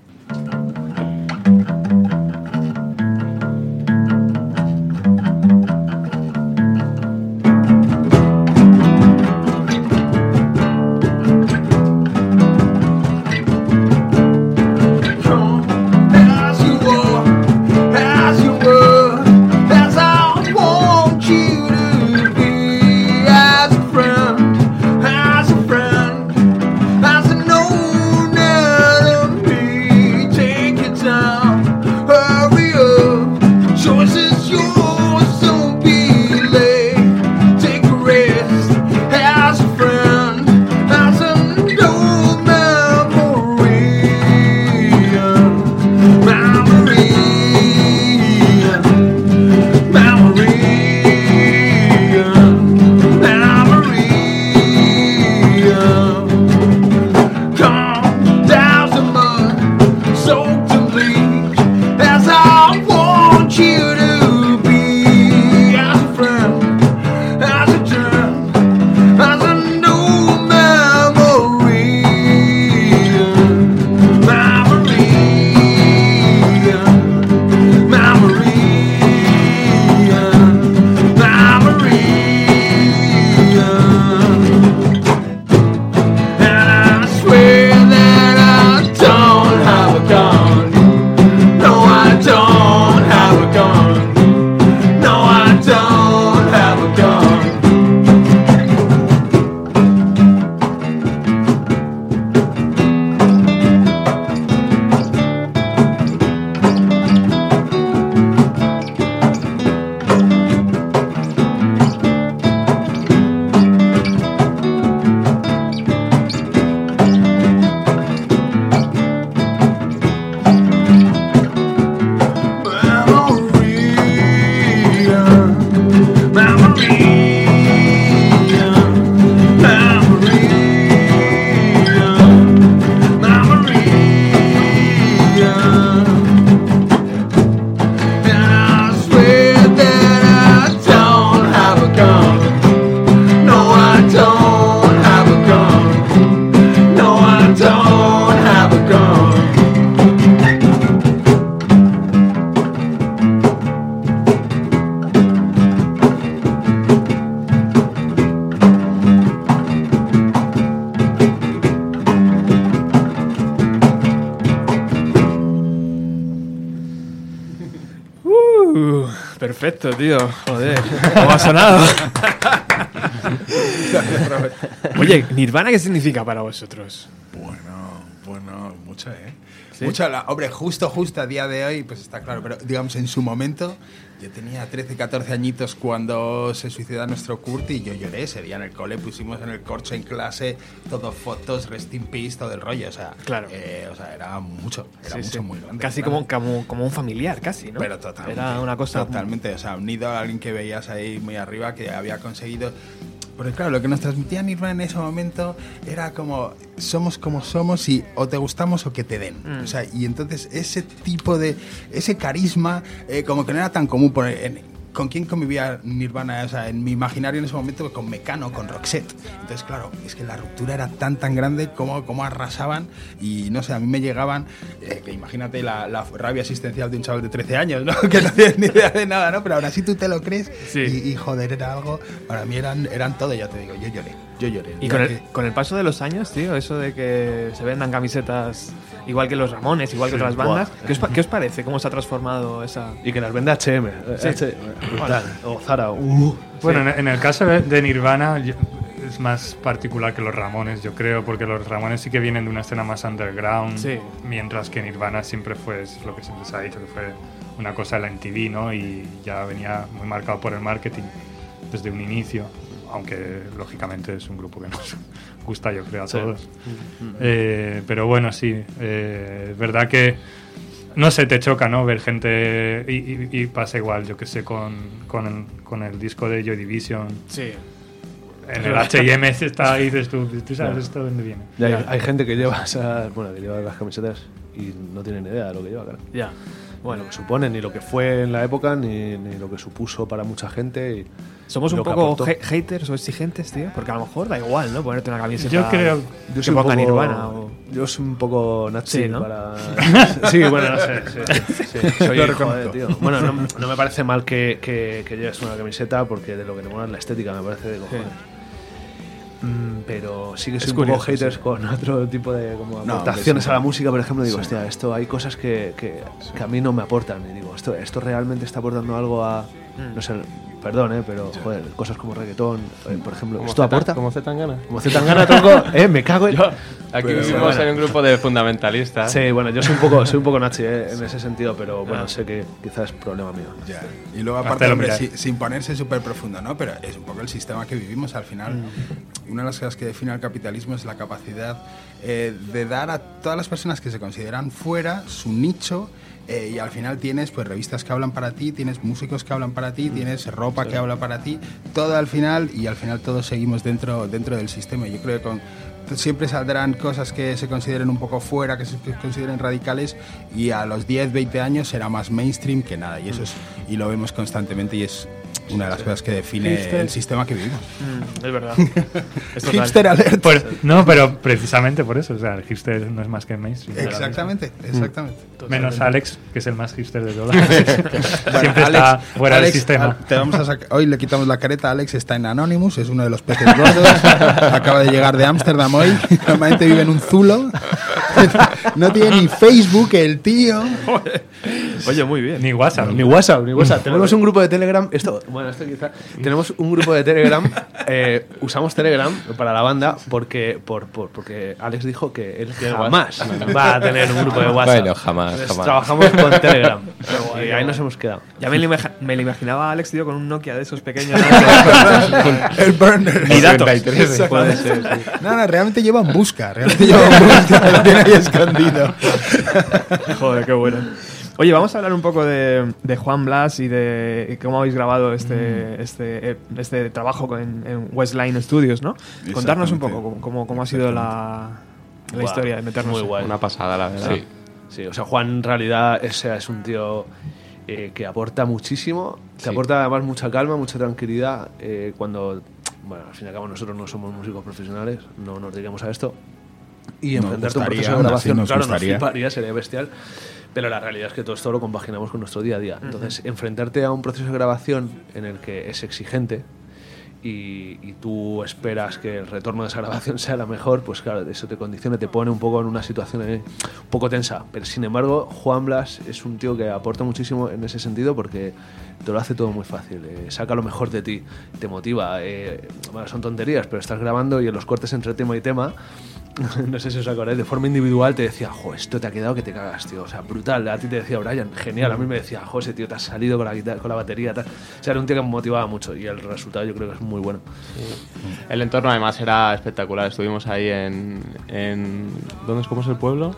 Perfecto, tío. Joder, ¿cómo ha sonado? Oye, Nirvana, ¿qué significa para vosotros?
Bueno, bueno, mucho, ¿eh? Mucho, la- hombre, justo, justo a día de hoy, pues está claro, pero digamos en su momento, yo tenía 13, 14 añitos cuando se suicida nuestro Kurt y yo lloré ese día en el cole, pusimos en el corcho en clase, todo fotos, rest in peace, todo el rollo, o sea,
Claro.
eh, o sea, era mucho, era
Sí,
mucho
sí.
muy grande.
Casi como, como, como un familiar, casi, ¿no?
Pero totalmente.
Era una cosa...
Totalmente. O sea, unido a alguien que veías ahí muy arriba que había conseguido. Porque claro, lo que nos transmitía Nirvana en ese momento era como somos como somos y o te gustamos o que te den.
Mm.
O sea, y entonces ese tipo de ese carisma eh, como que no era tan común por en- ¿Con quién convivía Nirvana? O sea, en mi imaginario en ese momento con Mecano, con Roxette. Entonces, claro, es que la ruptura era tan tan grande como, como arrasaban y no sé, a mí me llegaban, eh, que imagínate la, la rabia existencial de un chaval de 13 años, ¿no? que no tiene ni idea de nada, ¿no? Pero ahora sí tú te lo crees
Sí.
y, y, joder, era algo, para mí eran, eran todo, ya te digo, yo lloré, yo lloré.
Y con el,
que-
con el paso de los años, tío, eso de que se vendan camisetas igual que los Ramones, igual que otras bandas, ¿qué os, qué os parece? ¿Cómo se ha transformado esa...?
Y que las vende HM.
Sí.
H- brutal. O Zara. Uh.
Bueno, en, en el caso de, de Nirvana yo- es más particular que los Ramones, yo creo, porque los Ramones sí que vienen de una escena más underground,
Sí.
mientras que Nirvana siempre fue, es lo que siempre se ha dicho, que fue una cosa de la MTV, ¿no? Y ya venía muy marcado por el marketing desde un inicio, aunque lógicamente es un grupo que nos gusta, yo creo, a
Sí.
todos. Eh, pero bueno, sí, eh, es verdad que no sé, te choca, ¿no? Ver gente. Y, y- y pasa igual, yo que sé, con, con, el, con el disco de Joy Division.
Sí.
En el HM está ahí, dices tú, ¿tú sabes esto de dónde viene?
Y hay, hay gente que lleva esas, bueno, que lleva las camisetas y no tiene ni idea de lo que lleva, claro.
Ya.
Bueno, lo que supone, ni lo que fue en la época, ni, ni lo que supuso para mucha gente. Y
¿Somos un poco haters o exigentes, tío? Porque a lo mejor da igual, ¿no? Ponerte una camiseta
Yo creo-
que
soy un
ponga
poco-
Nirvana o...
Yo soy un poco nazi
Sí, ¿no?
para... sí, bueno, no sé. Sí, sí, soy, joder, tío. Bueno, no, no me parece mal que, que, que lleves una camiseta porque de lo que te mola es la estética, me parece de cojones. Mm, pero sí que soy
Es
un poco haters
sí.
con otro tipo de como
No,
aportaciones a la música, por ejemplo. Digo,
Sí.
hostia, esto hay cosas que, que, que a mí no me aportan. Y digo, esto, esto realmente está aportando algo a.
Mm.
No sé, perdón, ¿eh? pero joder, cosas como reggaetón, eh, por ejemplo. ¿Esto aporta?
Como Z Tangana.
Como Zetangana, tronco, ¿eh? Me cago en.
Aquí
Pero
vivimos
bueno.
en un grupo de fundamentalistas.
Sí, bueno, yo soy un poco, soy un poco nazi ¿eh? en ese sentido, pero bueno, sé que quizás es problema mío.
Ya. Y luego, aparte, hombre, si- sin ponerse súper profundo, ¿no? Pero es un poco el sistema que vivimos al final. Una de las cosas que define al capitalismo es la capacidad eh, de dar a todas las personas que se consideran fuera su nicho. Eh, y al final tienes pues revistas que hablan para ti, tienes músicos que hablan para ti, tienes ropa que habla para ti, todo al final y al final todos seguimos dentro, dentro del sistema. Yo creo que con, siempre saldrán cosas que se consideren un poco fuera, que se consideren radicales y a los 10, 20 años será más mainstream que nada y eso es y lo vemos constantemente y es una de las cosas que define
Hipster.
el sistema que vivimos.
Mm, es verdad. Es.
Hipster alert.
Por- no, pero precisamente por eso, o sea, el hipster no es más que mainstream.
Exactamente, exactamente.
mismo. Menos Alex, que es el más hipster de todos. Siempre
Bueno,
está
Alex-
fuera
Alex,
del sistema.
a- te vamos a sacar- hoy le quitamos la careta. Alex está en Anonymous, es uno de los peces gordos. Acaba de llegar de Ámsterdam hoy. Normalmente vive en un zulo. No tiene ni Facebook el tío.
Oye, muy bien.
Ni WhatsApp.
Ni WhatsApp, ni WhatsApp. Tenemos un grupo de Telegram. Esto, bueno, esto quizá. Tenemos un grupo de Telegram. eh, usamos Telegram para la banda porque, por, por- porque Alex dijo que él jamás va a tener un grupo de WhatsApp.
Bueno, jamás,
Entonces,
jamás.
Trabajamos con Telegram. y ahí nos hemos quedado.
Ya me me lo imaginaba a Alex, tío, con un Nokia de esos pequeños.
El burner.
y datos.
33.
Puede ser, sí.
No, no, realmente lleva en busca. Realmente lleva en busca. Lo tiene ahí escondido.
Joder, qué bueno. Oye, vamos a hablar un poco de, de Juan Blas y de cómo habéis grabado este, este, eh, este trabajo en, en Westline Studios, ¿no? Contarnos un poco cómo, cómo- cómo ha sido la, la historia de meternos.
Muy guay.
Una pasada, la verdad.
Sí.
Sí, o sea, Juan en realidad ese es un tío eh, que aporta muchísimo, que
Sí.
aporta además mucha calma, mucha tranquilidad. eh, cuando, bueno, al fin y al cabo nosotros no somos músicos profesionales, no nos dedicamos a esto. Y a un proceso de grabación,
nos
claro,
gustaría.
nos fliparía, sería bestial. Pero la realidad es que todo esto lo compaginamos con nuestro día a día. Entonces, enfrentarte a un proceso de grabación en el que es exigente y, y tú esperas que el retorno de esa grabación sea la mejor, pues claro, eso te condiciona, te pone un poco en una situación eh, un poco tensa. Pero sin embargo, Juan Blas es un tío que aporta muchísimo en ese sentido porque te lo hace todo muy fácil. eh, saca lo mejor de ti, te motiva. eh, bueno, son tonterías, pero estás grabando y en los cortes entre tema y tema no sé si os acordáis, de forma individual te decía, jo, esto te ha quedado que te cagas, tío. O sea, brutal. A ti te decía Brian, genial. A mí me decía, jo, ese tío te has salido con la, guitarra, con la batería. Tal. O sea, era un tío que me motivaba mucho y el resultado yo creo que es muy bueno.
El entorno además era espectacular. Estuvimos ahí en... en ¿Dónde es? ¿Cómo es el pueblo?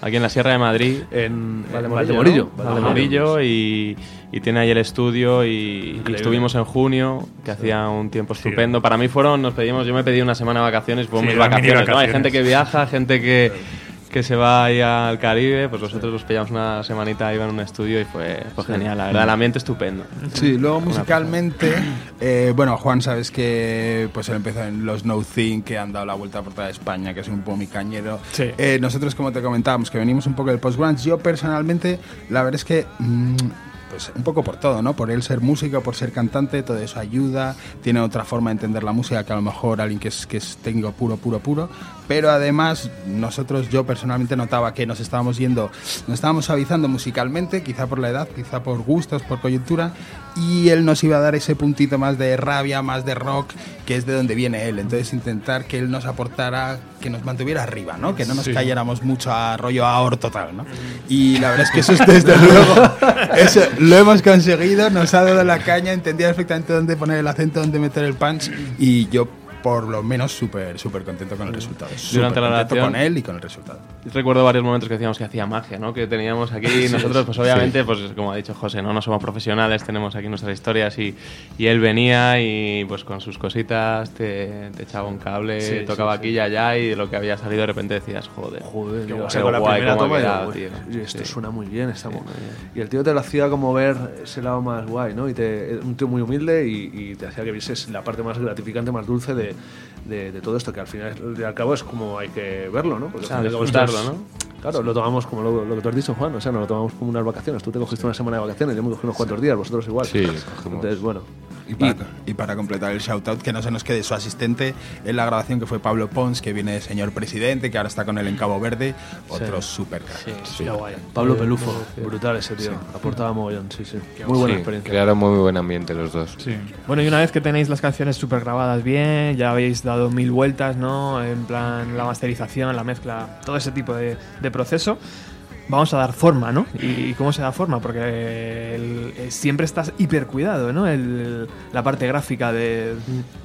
Aquí en la Sierra de Madrid.
En
Valdemorillo,
Valdemorillo,
¿no? Valdemorillo y, y tiene ahí el estudio y, estuvimos en junio que hacía un tiempo estupendo para mí fueron nos pedimos yo me pedí una semana de vacaciones fueron
Sí,
mis
mini
vacaciones, ¿no? hay
vacaciones.
gente que viaja gente que, que se va ahí al Caribe pues nosotros nos pillamos una semanita iba en un estudio y fue, fue genial la verdad el ambiente estupendo
Sí, luego musicalmente, eh, bueno, Juan, sabes que pues él empezó en los No Thing, que han dado la vuelta por toda España, que es un poco mi cañero.
Sí.
Eh, nosotros, como te comentábamos, que venimos un poco del post-grunge, yo personalmente, la verdad es que... mm, pues un poco por todo, ¿no? Por él ser músico, por ser cantante, todo eso ayuda. Tiene otra forma de entender la música que a lo mejor alguien que es, que es técnico puro, puro, puro. Pero además, nosotros, yo personalmente notaba que nos estábamos yendo, nos estábamos suavizando musicalmente, quizá por la edad, quizá por gustos, por coyuntura. Y él nos iba a dar ese puntito más de rabia, más de rock, que es de donde viene él. Entonces, intentar que él nos aportara, que nos mantuviera arriba, ¿no? Que no nos cayéramos mucho a rollo ahor total, ¿no? Y la verdad es que eso es desde luego, eso lo hemos conseguido, nos ha dado la caña, entendía perfectamente dónde poner el acento, dónde meter el punch y yo por lo menos súper súper contento con el resultado.
Durante la grabación-
con él y con el resultado.
Recuerdo varios momentos que decíamos que hacía magia, ¿no? Que teníamos aquí y nosotros, pues obviamente, pues como ha dicho José, ¿no? No somos profesionales, tenemos aquí nuestras historias y, y él venía y pues con sus cositas te, te echaba un cable,
Sí,
tocaba
sí,
aquí y allá y de lo que había salido de repente decías, joder,
Joder,
qué
tío,
guay,
la primera toma
quedado,
"Uy,
tío".
esto
Sí.
suena muy bien, está
Sí,
muy
bien.
Y el tío te lo hacía como ver ese lado más guay, ¿no? Y te, un tío muy humilde y, y te hacía que vieses la parte más gratificante, más dulce de, de, de todo esto, que al final y al cabo es como hay que verlo, ¿no? Porque
O sea,
al
¿no?
Claro, lo tomamos como lo, lo que tú has dicho, Juan, o sea, no lo tomamos como unas vacaciones. Tú te cogiste una semana de vacaciones, yo me cogí unos cuantos días, vosotros igual.
Sí.
Entonces, bueno.
Y para, y para completar el shoutout, que no se nos quede su asistente en la grabación, que fue Pablo Pons, que viene de señor presidente, que ahora está con él en Cabo Verde, otro súper crack.
Pablo Pelufo, brutal ese tío. Aportaba mogollón, sí, sí. Muy buena
Sí,
experiencia.
Crearon muy buen ambiente los dos.
Sí.
Bueno, y una vez que tenéis las canciones súper grabadas bien, ya habéis dado mil vueltas, ¿no? En plan, la masterización, la mezcla, todo ese tipo de, de proceso, vamos a dar forma, ¿no? ¿Y cómo se da forma? Porque el- eh, siempre estás hiper cuidado, ¿no? El- la parte gráfica de-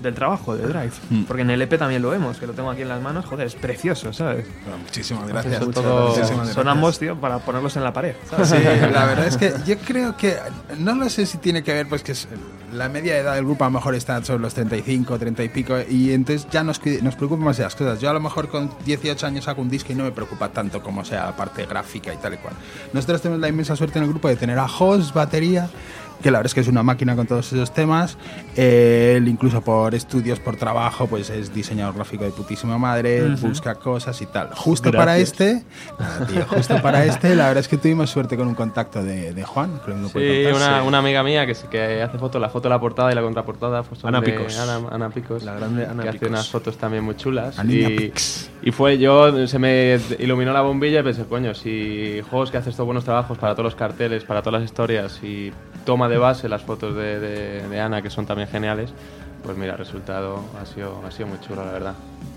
del trabajo, de Drive. Porque en el EP también lo vemos, que lo tengo aquí en las manos, joder, es precioso, ¿sabes?
Bueno, muchísimas gracias.
Todo-
gracias,
Son
gracias.
ambos, tío, para ponerlos en la pared, ¿sabes?
Sí, la verdad es que yo creo que no lo sé si tiene que ver pues que es- la media edad del grupo a lo mejor está sobre los 35, 30 y pico y entonces ya nos, nos preocupan más de las cosas. Yo a lo mejor con 18 años hago un disco y no me preocupa tanto como sea la parte gráfica y tal y cual. Nosotros tenemos la inmensa suerte en el grupo de tener a Jos, batería, que la verdad es que es una máquina con todos esos temas. Él incluso por estudios, por trabajo, pues es diseñador gráfico de putísima madre, busca cosas y tal. Justo para este, tío, justo para este, la verdad es que tuvimos suerte con un contacto de, de Juan, creo que lo puede
Sí, una, una amiga mía que, que hace fotos, la foto de la portada y la contraportada. Pues
Ana Picos.
Ana, Ana Picos.
La grande Ana
que hace
Picos.
unas fotos también muy chulas.
Anina
y,
Pix.
Y fue yo, se me iluminó la bombilla y pensé, coño, si juegos que hace estos buenos trabajos para todos los carteles, para todas las historias y toma de base las fotos de, de- Ana, que son también geniales, pues mira, el resultado ha sido, ha sido muy chulo, la verdad.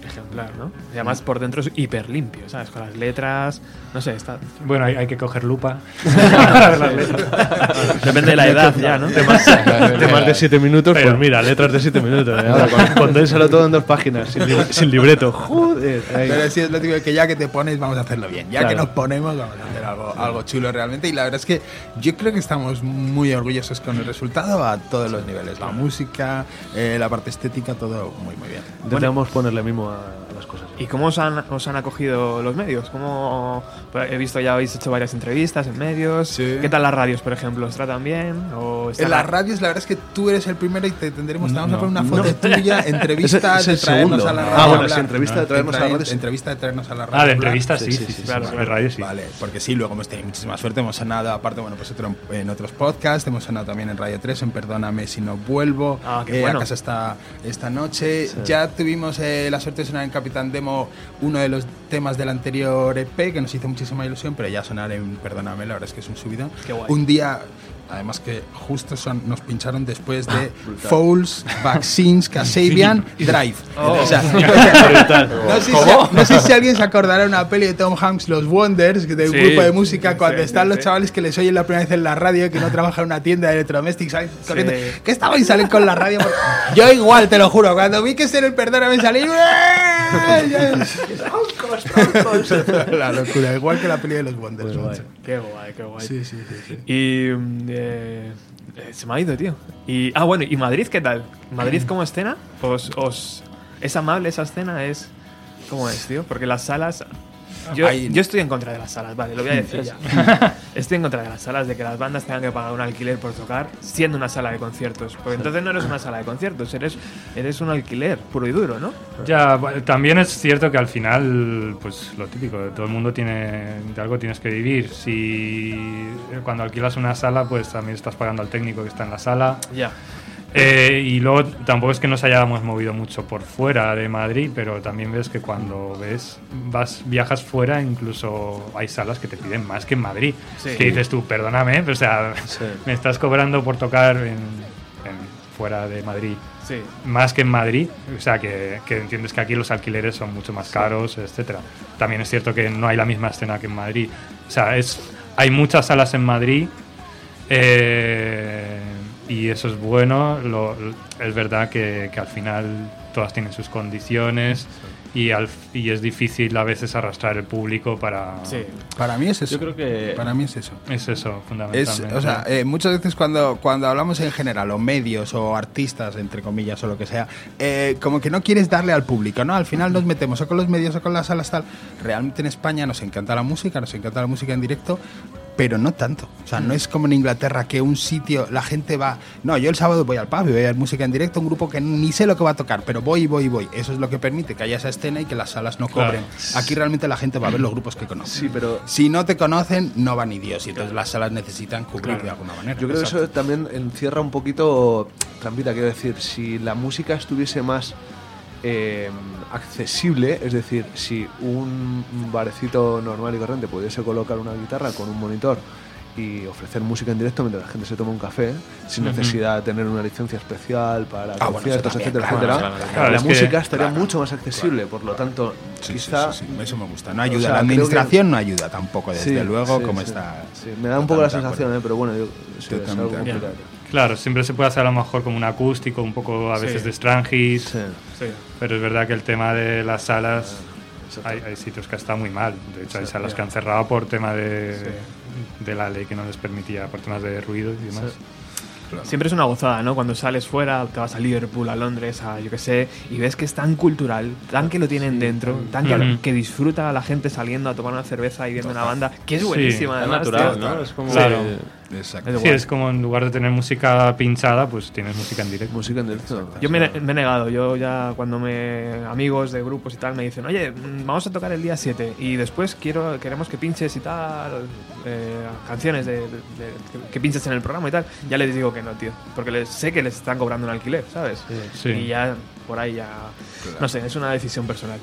Ejemplar, ¿no? Y además por dentro es hiper limpio, ¿sabes? Con las letras, no sé, está...
Bueno, hay, hay que coger lupa.
Depende de la edad ya, ¿no?
Temas de 7 minutos,
Pero-
pues mira, letras de 7 minutos. ¿eh? Ahora, con- condénsalo todo en dos páginas, sin, li- sin libreto. Joder. ahí.
Pero sí es lo típico que ya que te pones vamos a hacerlo bien. Ya que
Claro.
nos ponemos vamos a hacer algo, algo chulo realmente. Y la verdad es que yo creo que estamos muy orgullosos con el resultado a todos los niveles. La música, eh, la parte estética, todo muy muy bien.
Intentamos ponerle a, las cosas.
¿Y cómo os han, os han acogido los medios? ¿Cómo, pues, he visto ya habéis hecho varias entrevistas en medios.
Sí.
¿Qué tal las radios, por ejemplo? ¿Os tratan bien? ¿O
En las radios, la verdad es que tú eres el primero y te tendremos. Te vamos a poner una foto tuya, entrevista
Es
de
es el
traernos
segundo.
a la
Ah,
radio. a
bueno, sí, entrevista de traernos a la
Entra-
radio.
Entrevista de traernos a la radio.
Ah, de
a hablar.
entrevistas, sí,
Sí,
sí,
sí,
sí,
sí,
claro,
de
claro.
radio sí.
Vale, porque sí, luego hemos tenido muchísima suerte, hemos sonado, aparte, bueno, pues otro, en otros podcasts, hemos sonado también en Radio 3, en Perdóname si no vuelvo,
Ah, qué
eh,
bueno.
a casa esta, esta noche. Ya tuvimos eh, la suerte de sonar en Capitán Demo uno de los temas del anterior EP, que nos hizo muchísima ilusión, pero ya sonar en Perdóname, la verdad es que es un subidón.
Qué guay.
Un día... Además que justo son, nos pincharon después
Ah,
de Fouls, Vaccines, Kasabian, Drive.
Oh.
O sea, no, sé si, no sé si alguien se acordará de una peli de Tom Hanks, Los Wonders, de un
Sí.
grupo de música, cuando
Sí,
están
sí,
los
sí.
chavales que les oyen la primera vez en la radio, que no trabajan en una tienda de electrodomésticos. ¿Qué estaban y salen con la radio? por- Yo igual, te lo juro, cuando vi que ser el perdóname salí... la locura, igual que la peli de los Wonders.
Qué guay, qué guay.
Sí, sí, sí, sí.
Y. mm, eh, eh, se me ha ido, tío. Y, ah, bueno, ¿y Madrid qué tal? ¿Madrid como escena? ¿Os, os, ¿Es amable esa escena? ¿Es. ¿Cómo es, tío? Porque las salas. Yo,
Ahí-
yo estoy en contra de las salas, vale, lo voy a decir ya. Estoy en contra de las salas, de que las bandas tengan que pagar un alquiler por tocar siendo una sala de conciertos. Porque entonces no eres una sala de conciertos, eres, eres un alquiler puro y duro, ¿no?
Ya, también es cierto que al final, pues lo típico, todo el mundo tiene, de algo tienes que vivir. Si eh, cuando alquilas una sala, pues también estás pagando al técnico que está en la sala.
Ya.
Eh, y luego tampoco es que nos hayamos movido mucho por fuera de Madrid, pero también ves que cuando ves, vas, viajas fuera, incluso hay salas que te piden más que en Madrid.
Sí.
Que dices tú, perdóname, o sea,
Sí.
me estás cobrando por tocar en, en- fuera de Madrid
Sí.
más que en Madrid, o sea que, que entiendes que aquí los alquileres son mucho más caros, etcétera. También es cierto que no hay la misma escena que en Madrid. O sea, es, hay muchas salas en Madrid eh, y eso es bueno. Lo- es verdad que, que al final todas tienen sus condiciones y, al- y es difícil a veces arrastrar el público para...
Sí.
Para mí es eso.
Yo creo que
Para mí es eso.
Es eso,
Es,
fundamentalmente.
o sea, eh, muchas veces cuando, cuando hablamos en general, o medios, o artistas, entre comillas, o lo que sea, eh, como que no quieres darle al público, ¿no? Al final nos metemos o con los medios o con las salas tal. Realmente en España nos encanta la música, nos encanta la música en directo, pero no tanto. O sea, no es como en Inglaterra que un sitio, la gente va... No, yo el sábado voy al pub y voy a ver música en directo, un grupo que ni sé lo que va a tocar, pero voy, voy, voy. Eso es lo que permite que haya esa escena y que las salas no
Claro.
cobren. Aquí realmente la gente va a ver los grupos que conoce.
Sí, pero
Si no te conocen, no van ni Dios. Y entonces las salas necesitan cubrir de alguna manera.
Yo creo que eso también encierra un poquito trampita, quiero decir, si la música estuviese más eh, accesible, es decir, si un barecito normal y corriente pudiese colocar una guitarra con un monitor y ofrecer música en directo mientras la gente se toma un café, sin necesidad de tener una licencia especial para
Ah, bueno,
conciertos,
también,
etcétera,
claro,
etcétera,
claro, claro.
Claro,
la
es que-
música estaría
claro,
mucho más accesible, por lo tanto,
Sí,
quizá...
sí, sí, sí, eso me gusta. No
O
ayuda.
sea,
la
que-
administración no ayuda tampoco, desde
Sí,
luego,
sí,
como
sí.
está.
Sí, me da un poco la sensación. ¿eh? pero bueno, yo, sí, es algo complicado.
Claro, siempre se puede hacer a lo mejor como un acústico, un poco a veces
Sí.
de Strangis.
Sí.
Sí.
Pero es verdad que el tema de las salas, hay, hay sitios que está muy mal. De hecho, hay salas que han cerrado por tema de, de la ley que no les permitía, por temas de ruido y demás.
Siempre es una gozada, ¿no? Cuando sales fuera, te vas a Liverpool, a Londres, a yo qué sé, y ves que es tan cultural, tan que lo tienen dentro, tan que, que disfruta la gente saliendo a tomar una cerveza y viendo una banda, que es
Sí.
buenísima,
es
además.
natural,
tío.
¿no? Es como
Claro.
que-
Exacto.
Sí, es como en lugar de tener música pinchada, pues tienes música en directo.
Música en directo.
Yo me, me he negado, yo ya cuando me amigos de grupos y tal me dicen, oye, mm, vamos a tocar el día 7 y después quiero queremos que pinches y tal, eh, canciones de, de- de- que pinches en el programa y tal, ya les digo que no, tío, porque les, sé que les están cobrando un alquiler, ¿sabes?
Sí.
Y ya por ahí ya, no sé, es una decisión personal.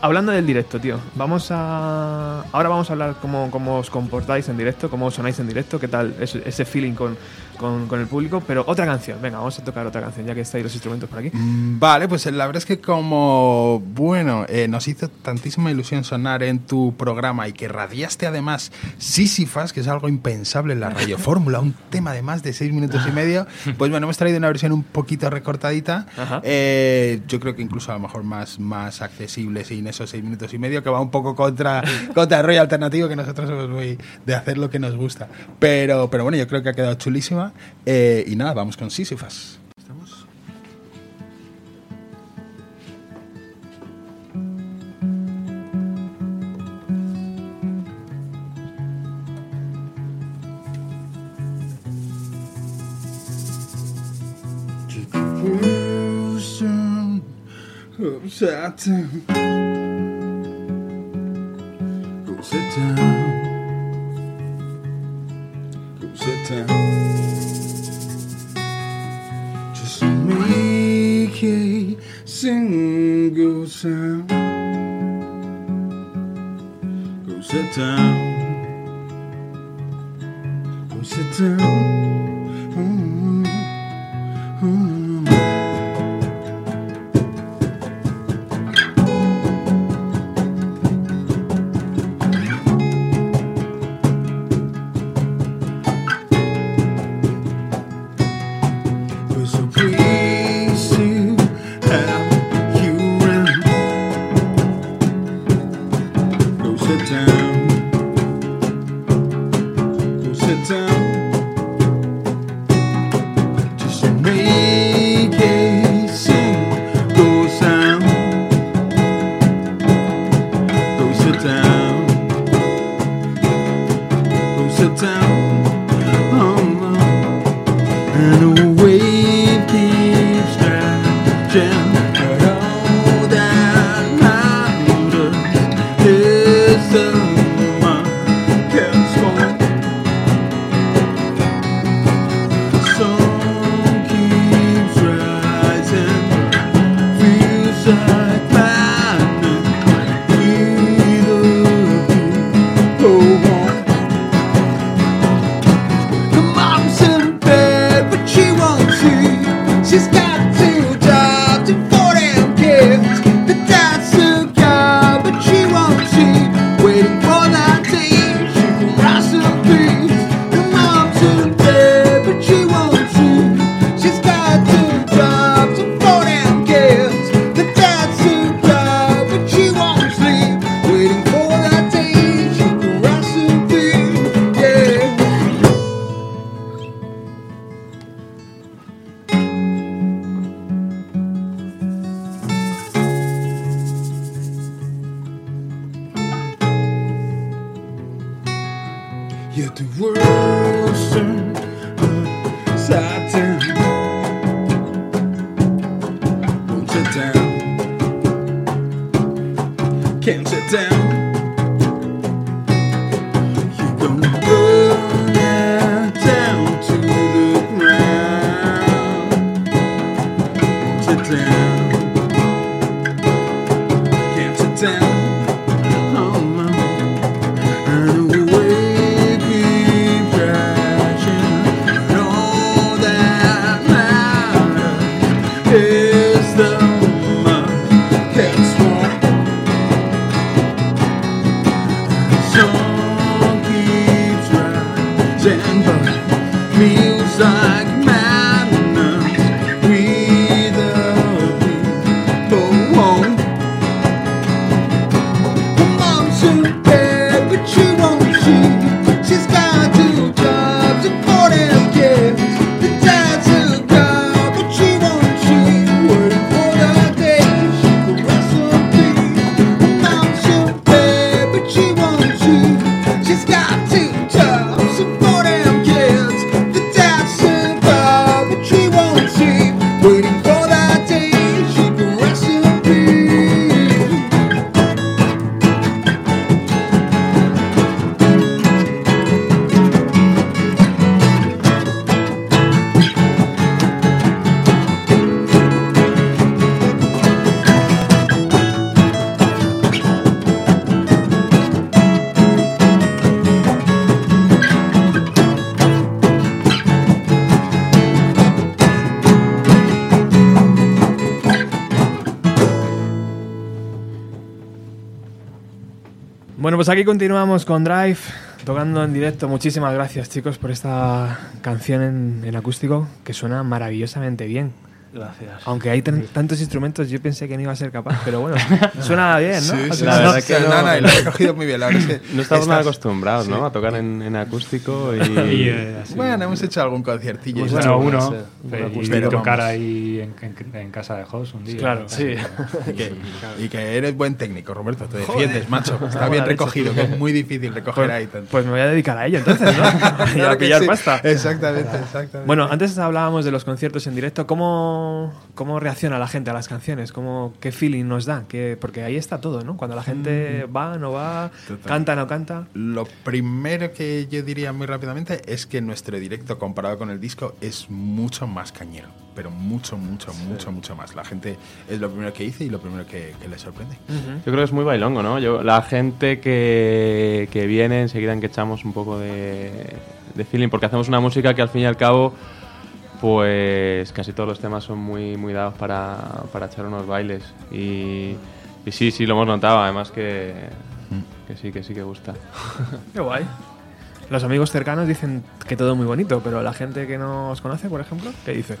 Hablando del directo, tío, vamos a... Ahora vamos a hablar cómo, cómo os comportáis en directo, cómo sonáis en directo, qué tal ese, ese feeling con, con, con el público, pero otra canción, venga, vamos a tocar otra canción, ya que estáis los instrumentos por aquí.
Mm, Vale, pues la verdad es que como, bueno, eh, nos hizo tantísima ilusión sonar en tu programa y que radiaste además Sísifas, que es algo impensable en la radio fórmula, un tema de más de seis minutos y medio, pues bueno, hemos traído una versión un poquito recortadita, eh, yo creo que incluso a lo mejor más, más accesible sin esos seis minutos y medio, que va un poco contra, contra el rollo alternativo, que nosotros somos muy de hacer lo que nos gusta. Pero, pero bueno, yo creo que ha quedado chulísima eh, y nada, vamos con Sísifas. ¿Estamos?
Aquí continuamos con Drive, tocando en directo. Muchísimas gracias, chicos, por esta canción en, en acústico que suena maravillosamente bien.
Gracias.
Aunque hay tan- tantos instrumentos, yo pensé que no iba a ser capaz, pero bueno, suena bien, ¿no?
Sí, sí,
final,
sí,
¿no?
sí, no, no, y lo he cogido muy bien. La verdad es que
No estamos nada acostumbrados, ¿no? A tocar en, en acústico y...
Y, eh, así.
Bueno, hemos hecho algún conciertillo. y
Bueno, uno. y
acústico.
tocar
Vamos.
ahí en, en- en casa de Jos un día.
Claro,
Sí.
Y que, y que eres buen técnico, Roberto. Te defiendes, macho. Está bien recogido, que es muy difícil recoger ahí tanto.
Pues me voy a dedicar a ello entonces, ¿no? y a
Claro que
pillar
sí.
pasta.
Exactamente, exactamente.
Bueno, antes hablábamos de los conciertos en directo. ¿Cómo cómo, cómo reacciona la gente a las canciones, cómo, qué feeling nos da, que, porque ahí está todo, ¿no? Cuando la gente va, no va,
Total.
canta, no canta.
Lo primero que yo diría muy rápidamente es que nuestro directo comparado con el disco es mucho más cañero, pero mucho, mucho, mucho, mucho más. La gente es lo primero que dice y lo primero que, que le sorprende.
Yo creo que es muy bailongo, ¿no? Yo, la gente que, que viene enseguida en que echamos un poco de, de feeling, porque hacemos una música que al fin y al cabo, pues casi todos los temas son muy, muy dados para, para echar unos bailes. Y, y sí, sí, lo hemos notado, además que, que sí, que sí que gusta.
Qué guay. Los amigos cercanos dicen que todo muy bonito, pero la gente que no os conoce, por ejemplo, ¿qué dice?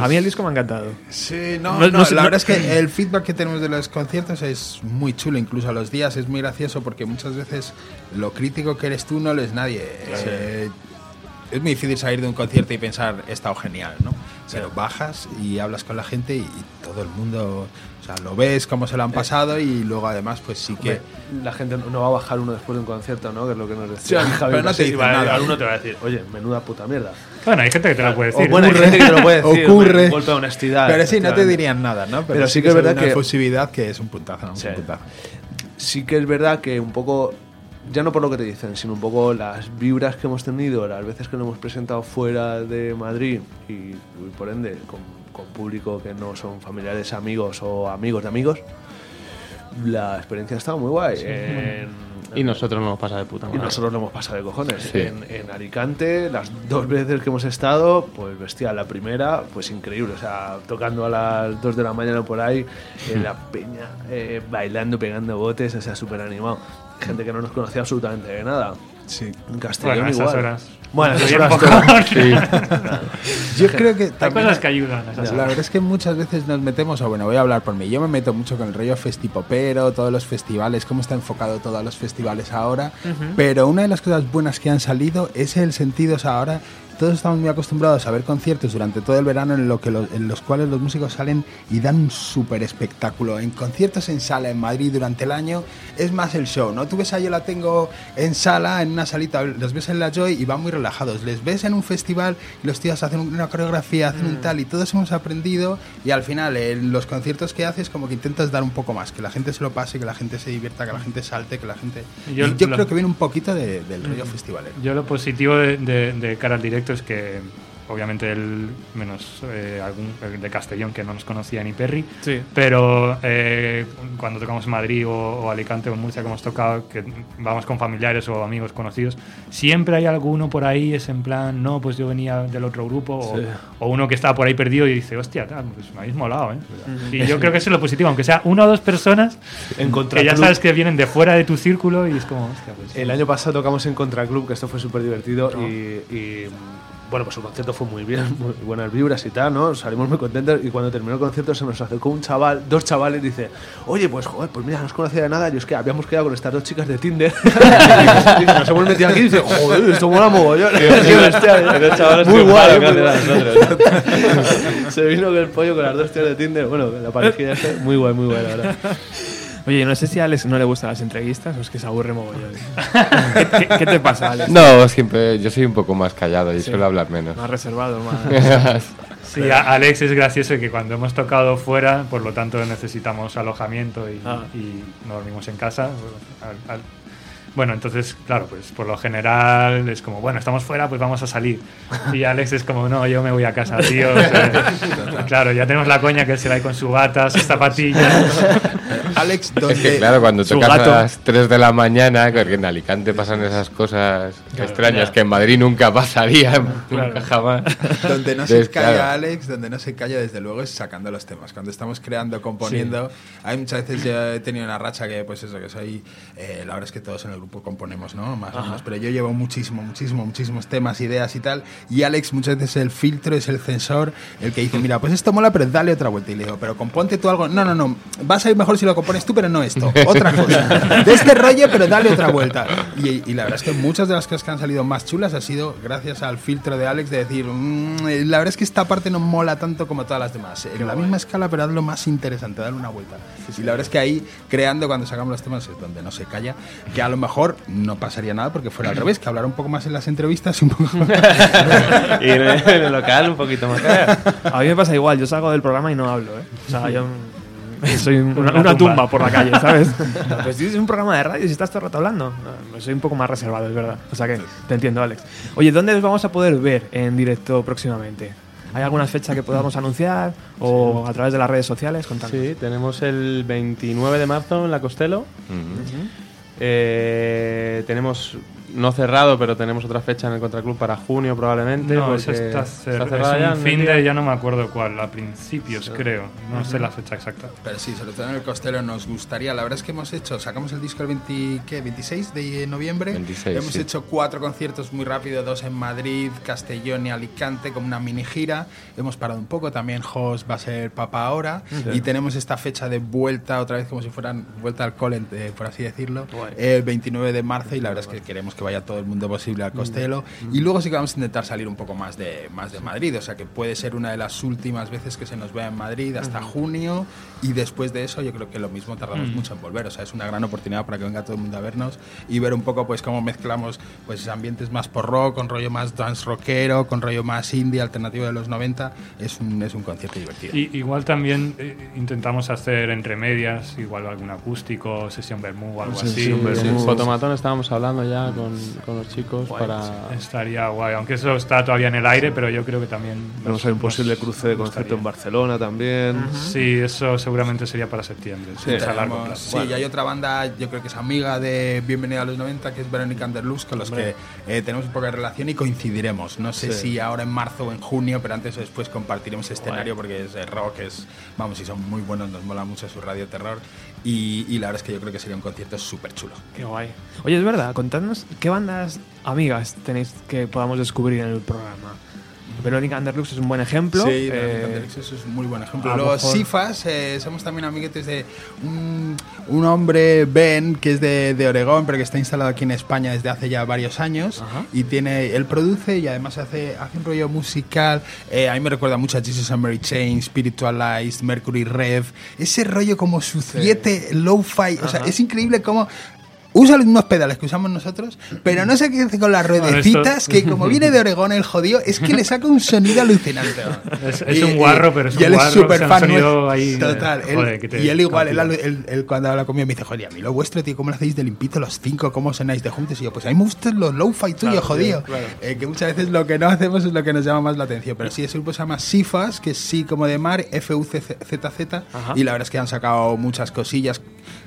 a mí el disco me ha encantado.
Sí, no,
No-
no,
no sé-
la
no-
verdad es que el feedback que tenemos de los conciertos es muy chulo, incluso a los días es muy gracioso porque muchas veces lo crítico que eres tú no lo es nadie. Eh, es muy difícil salir de un concierto y pensar, he estado genial, ¿no? Pero bajas y hablas con la gente y, y todo el mundo, o sea, lo ves cómo se lo han pasado y luego además pues sí que...
La gente no va a bajar uno después de un concierto, ¿no? Que es lo que nos decía
Sí,
Javi
pero no te
Casé, y
dicen
va-
nada.
Alguno te va a decir, oye, menuda puta mierda.
Bueno, hay gente que te lo puede decir.
O bueno, hay gente que te lo puede decir.
Ocurre.
Un golpe de honestidad.
Pero sí, no te dirían nada, ¿no?
Pero sí que es verdad
una
que-
efusividad que es un puntazo, ¿no? Un
Sí.
puntazo.
sí que es verdad que un poco, ya no por lo que te dicen, sino un poco las vibras que hemos tenido, las veces que lo hemos presentado fuera de Madrid y, y por ende con, con público que no son familiares, amigos o amigos de amigos, la experiencia ha estado muy guay. En-
Y nosotros nos pasa de puta
y
madre.
nosotros lo hemos pasado de cojones.
Sí.
En, en Alicante, las dos veces que hemos estado, pues bestial. La primera, pues increíble. O sea, tocando a las 2 de la mañana por ahí, en la peña, eh, bailando, pegando botes, o sea, súper animado. Gente que no nos conocía absolutamente de nada.
Sí.
En Castellón
Bueno, esas
igual.
horas.
Bueno, esas horas todo.
Yo creo que
Hay
también
cosas que ayudan. esas
La verdad es que muchas veces nos metemos, o bueno, voy a hablar por mí, yo me meto mucho con el rollo festipopero, todos los festivales, cómo está enfocado todos los festivales ahora, pero una de las cosas buenas que han salido es el sentido, o sea, ahora todos estamos muy acostumbrados a ver conciertos durante todo el verano en, lo que lo- en los cuales los músicos salen y dan un súper espectáculo. En conciertos en sala en Madrid durante el año es más el show, ¿no? Tú ves a Yo la tengo en sala, en una salita, los ves en la Joy y van muy relajados. Les ves en un festival y los tíos hacen una coreografía, hacen un tal y todos hemos aprendido y al final en los conciertos que haces como que intentas dar un poco más, que la gente se lo pase, que la gente se divierta, que la gente salte, que la gente...
Yo
yo
lo-
creo que viene un poquito de- del rollo festivalero.
Yo lo positivo de, de- de cara al directo es que, obviamente, el menos eh, algún el de Castellón que no nos conocía ni Perry,
Sí.
pero eh, cuando tocamos en Madrid o, o Alicante o en Murcia, que hemos tocado, que vamos con familiares o amigos conocidos, siempre hay alguno por ahí, es en plan, no, pues yo venía del otro grupo, o, o uno que está por ahí perdido y dice, hostia, tal, pues me habéis molado, ¿eh? Y yo creo que eso es lo positivo, aunque sea una o dos personas
En
que ya sabes que vienen de fuera de tu círculo y es como, hostia, pues.
El año pasado tocamos en Contraclub, que esto fue súper divertido y, y, bueno, pues el concierto fue muy bien, muy buenas vibras y tal, ¿no? Salimos muy contentos y cuando terminó el concierto se nos acercó un chaval, dos chavales, dice, oye, pues joder, pues mira, no os conocía de nada, y es que habíamos quedado con estas dos chicas de Tinder. Dice, nos hemos metido aquí y dice, joder, esto mola mogollón. ¿eh? Muy guay. Se vino con el pollo con las dos tías de Tinder, bueno, la esta, muy guay, muy guay, la verdad.
Oye, no sé si a Alex no le gustan las entrevistas o es que se aburre mogollón. ¿Qué, qué- qué te pasa, Alex?
No, siempre. Yo soy un poco más callado y suelo hablar menos.
Más reservado, más...
Sí, a- Alex es gracioso que cuando hemos tocado fuera, por lo tanto necesitamos alojamiento y,
Ah.
y no dormimos en casa. Al- al- bueno, entonces, claro, pues por lo general es como, bueno, estamos fuera, pues vamos a salir. Y Alex es como, no, yo me voy a casa, tío. O sea, claro, ya tenemos la coña que él se va ahí con su bata, sus zapatillas.
Alex,
Es
donde...
que claro, cuando tocas
gato.
a las 3 de la mañana, porque en Alicante pasan esas cosas extrañas
ya.
que en Madrid nunca pasarían, nunca jamás.
Donde no
Entonces,
se calla
claro.
Alex, donde no se calla desde luego es sacando los temas. Cuando estamos creando, componiendo, hay muchas veces yo he tenido una racha que pues eso, que soy, eh, la verdad es que todos en el grupo componemos, ¿no? Más o menos, pero yo llevo muchísimo, muchísimo, muchísimos temas, ideas y tal, y Alex muchas veces es el filtro, es el censor, el que dice, mira, pues esto mola, pero dale otra vuelta. Y le digo, pero componte tú algo. No, no, no, vas a ir mejor si lo compones tú, pero no esto, otra cosa. De este rollo, pero dale otra vuelta. Y, y la verdad es que muchas de las cosas que han salido más chulas ha sido gracias al filtro de Alex de decir, "Mm, la verdad es que esta parte no mola tanto como todas las demás. En la misma escala, pero hazlo más interesante, darle una vuelta. Y la verdad es que ahí, creando cuando sacamos los temas, es donde no se calla, que a lo mejor no pasaría nada porque fuera al revés, que hablar un poco más en las entrevistas y un poco
y en el, local un poquito más.
A mí me pasa igual, yo salgo del programa y no hablo, ¿eh? O sea, yo soy una, una tumba por la calle, ¿sabes? Pues si es un programa de radio y si estás todo el rato hablando, no, soy un poco más reservado, es verdad. O sea que te entiendo, Alex. Oye, ¿dónde os vamos a poder ver en directo próximamente? ¿Hay alguna fecha que podamos anunciar o a través de las redes sociales? Contadnos.
Sí, tenemos el 29 de marzo en la Costello.
Ujú.
Eh, tenemos no cerrado, pero tenemos otra fecha en el Contraclub para junio probablemente.
No, esa está, cer- es
cerrada ya.
un
¿no?
fin de, ya no me acuerdo cuál, a principios creo, no sé la fecha exacta.
Pero sí, sobre todo en el Costello nos gustaría. La verdad es que hemos hecho, sacamos el disco el 20, ¿qué? 26 de noviembre.
26,
hemos
sí.
hecho cuatro conciertos muy rápido, dos en Madrid, Castellón y Alicante, como una mini gira. Hemos parado un poco, también Jos va a ser Papa ahora. Y tenemos esta fecha de vuelta, otra vez como si fueran vuelta al cole, eh, por así decirlo, el 29 de marzo. Y la verdad es que queremos que vaya todo el mundo posible al Costello. Y luego sí que vamos a intentar salir un poco más de, más de Madrid. O sea que puede ser una de las últimas veces que se nos vea en Madrid hasta junio. Y después de eso, yo creo que lo mismo tardamos mucho en volver. O sea, es una gran oportunidad para que venga todo el mundo a vernos y ver un poco pues cómo mezclamos pues ambientes más por rock, con rollo más dance rockero, con rollo más indie, alternativo de los 90. Es un, es un concierto divertido.
Y, igual también eh, intentamos hacer entre medias, igual algún acústico, sesión Bermú o algo así.
Sesión
Sí,
Bermú.
en Fotomatón estábamos hablando ya con, con los chicos para...
Estaría guay, aunque eso está todavía en el aire, pero yo creo que también... Nos-
ahí un posible cruce de concierto en. Barcelona también.
Sí, eso seguramente sería para septiembre.
Sí.
es a largo plazo.
sí, y hay otra banda, yo creo que es amiga de Bienvenida a los 90, que es Verónica Underluz, con los que eh, tenemos un poco de relación y coincidiremos. No sé
Sí.
si ahora en marzo o en junio, pero antes o después compartiremos escenario porque es rock, es, vamos, y son muy buenos, nos mola mucho su radio terror. Y, la verdad es que yo creo que sería un concierto súper chulo.
Qué guay. Oye, es verdad, contadnos qué bandas amigas tenéis que podamos descubrir en el programa. Verónica Underlux es un buen ejemplo.
Sí,
eh,
eso es un muy buen ejemplo.
a lo
Luego,
mejor-
Sifas, eh, somos también amiguetes de un, un hombre, Ben, que es de, de Oregón, pero que está instalado aquí en España desde hace ya varios años. Y tiene, él produce y además hace, hace un rollo musical. eh, a mí me recuerda mucho a Jesus and Mary Chain, Spiritualized, Mercury Rev. Ese rollo como suciete, low-fi. O sea, es increíble cómo. Usa los mismos pedales que usamos nosotros, pero no sé qué hace con las ruedecitas, que como viene de Oregón el jodido, es que le saca un sonido alucinante.
Es- es un guarro, pero es
y
un
él
guarro,
súper
o sea, un
fan
ahí,
Total.
eh,
él-
joder, que te
y él igual, él, él- él cuando habla conmigo me dice, joder, a mí lo vuestro, tío, ¿cómo lo hacéis de limpito los cinco? ¿Cómo sonáis de juntos? Y yo, pues a mí me gustan los low-fi tuyos, jodido. Eh, que muchas veces lo que no hacemos es lo que nos llama más la atención. Pero sí, ese grupo se llama Sifas, que es sí como de mar, F-U-C-Z-Z. Y la verdad es que han sacado muchas cosillas.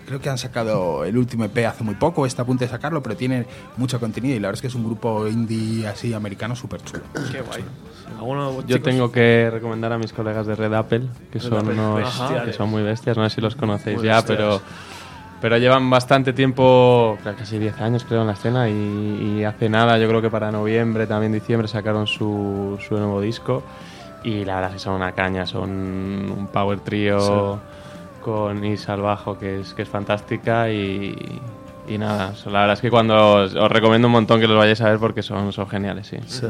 Creo que han sacado el último EP hace muy poco, está a punto de sacarlo, pero tiene mucho contenido y la verdad es que es un grupo indie así americano súper chulo.
Qué guay. ¿Alguno,
Yo
chicos?
tengo que recomendar a mis colegas de Red Apple, que son
Apple,
unos que son muy bestias, no sé si los conocéis
Muy
ya,
bestias.
pero pero llevan bastante tiempo, creo que casi 10 años creo en la escena y, y hace nada, yo creo que para noviembre, también diciembre sacaron su, su nuevo disco y la verdad es que son una caña, son un power trio con Isa al bajo que es que es fantástica y y nada, la verdad es que cuando os, os recomiendo un montón que los vayáis a ver porque son, son geniales, sí.
Sí.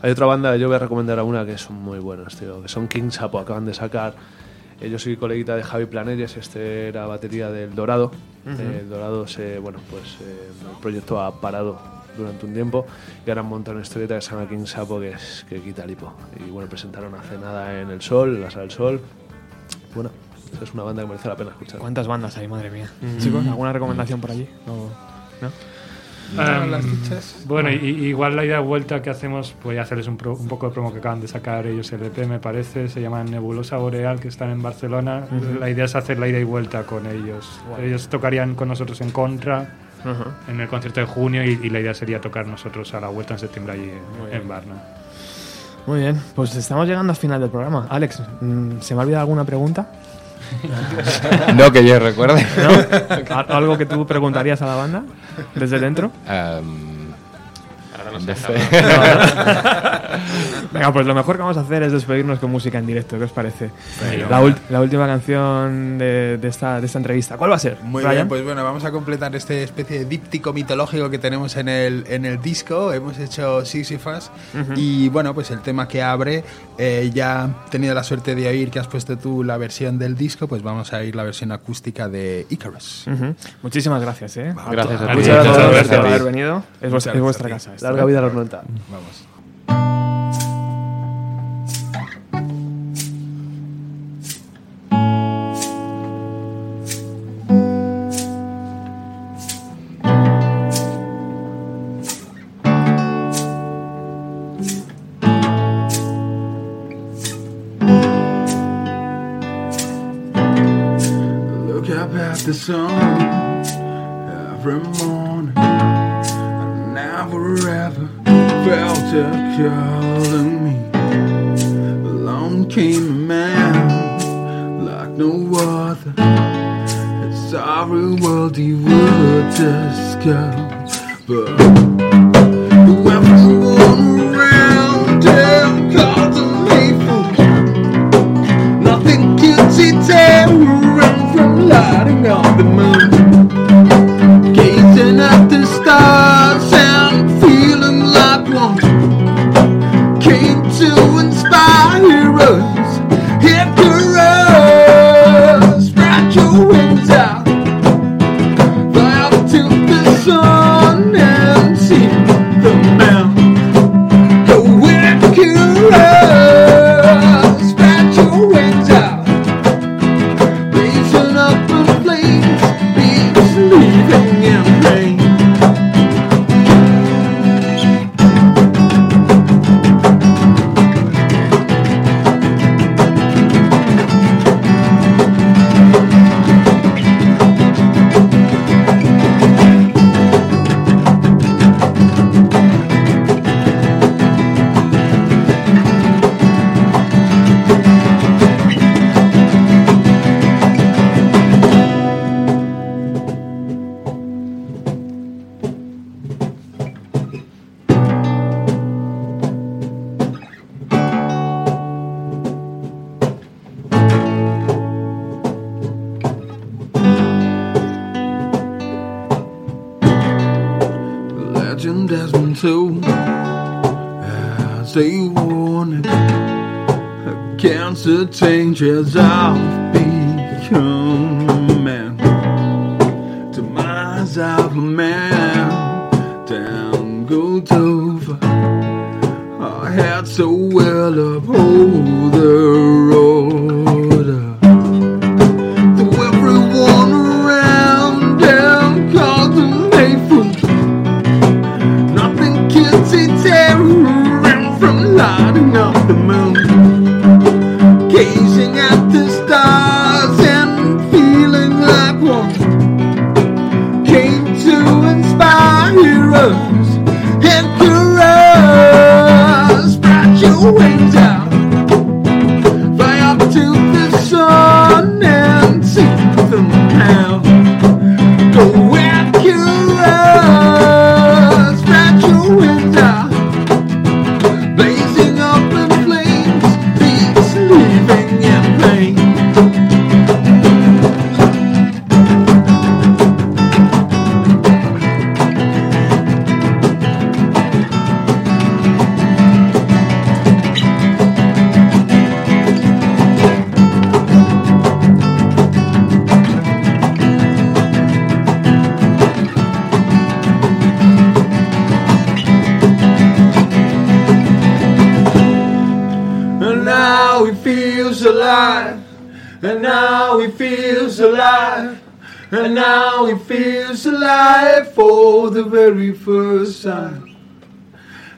Hay otra banda, yo voy a recomendar a una que son muy buenas, tío, que son King Sapo, acaban de sacar. eh, yo soy coleguita de Javi Planelles, este era batería del Dorado. Eh, el Dorado, se, bueno, pues eh, el proyecto ha parado durante un tiempo y ahora han montado una historieta que se llama King Sapo que es que quita el hipo. Y bueno, presentaron hace nada en El Sol, en la Sala del Sol. Bueno, es una banda que merece la pena escuchar.
¿Cuántas bandas hay, madre mía? Chicos, ¿alguna recomendación por allí? No. ¿No?
Las dichas.
bueno, y, y igual la idea de vuelta que hacemos, voy a hacerles un, pro- un poco de promo que acaban de sacar ellos el EP, me parece, se llama Nebulosa Boreal, que están en Barcelona. La idea es hacer la ida y vuelta con ellos. Ellos tocarían con nosotros en contra en el concierto de junio y, y la idea sería tocar nosotros a la vuelta en septiembre allí en, en Varna.
Muy bien, pues estamos llegando al final del programa. Alex, mm, ¿se me ha olvidado alguna pregunta?
No que yo recuerde.
¿No? ¿Al- ¿Algo que tú preguntarías a la banda desde dentro?
Ahora no sé.
fe.
Venga, pues lo mejor que vamos a hacer es despedirnos con música en directo. ¿Qué os parece? La, la última canción de, de esta, de esta entrevista. ¿Cuál va a ser?
Muy
Ryan?
bien, pues bueno, vamos a completar este especie de díptico mitológico que tenemos en el, en el disco. Hemos hecho Sisyphus y bueno, pues el tema que abre, eh, ya he tenido la suerte de oír que has puesto tú la versión del disco, pues vamos a oír la versión acústica de Icarus.
Ujú. Muchísimas gracias, ¿eh?
Gracias a ti.
Muchas gracias por haber venido. Es, vuestra- es vuestra casa. esta,
Larga vida a los 90.
Vamos. Look Yeah.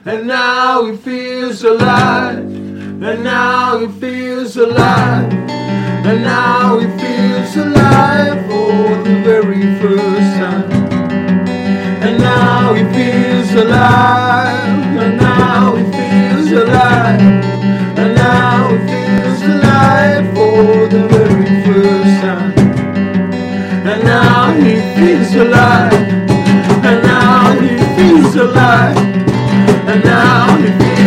And now he feels alive. And now he feels alive. And now he feels alive for the very first time. And now he feels alive. And now he feels alive. And now he feels alive for the very first time. And now he feels alive. And now he feels alive down. now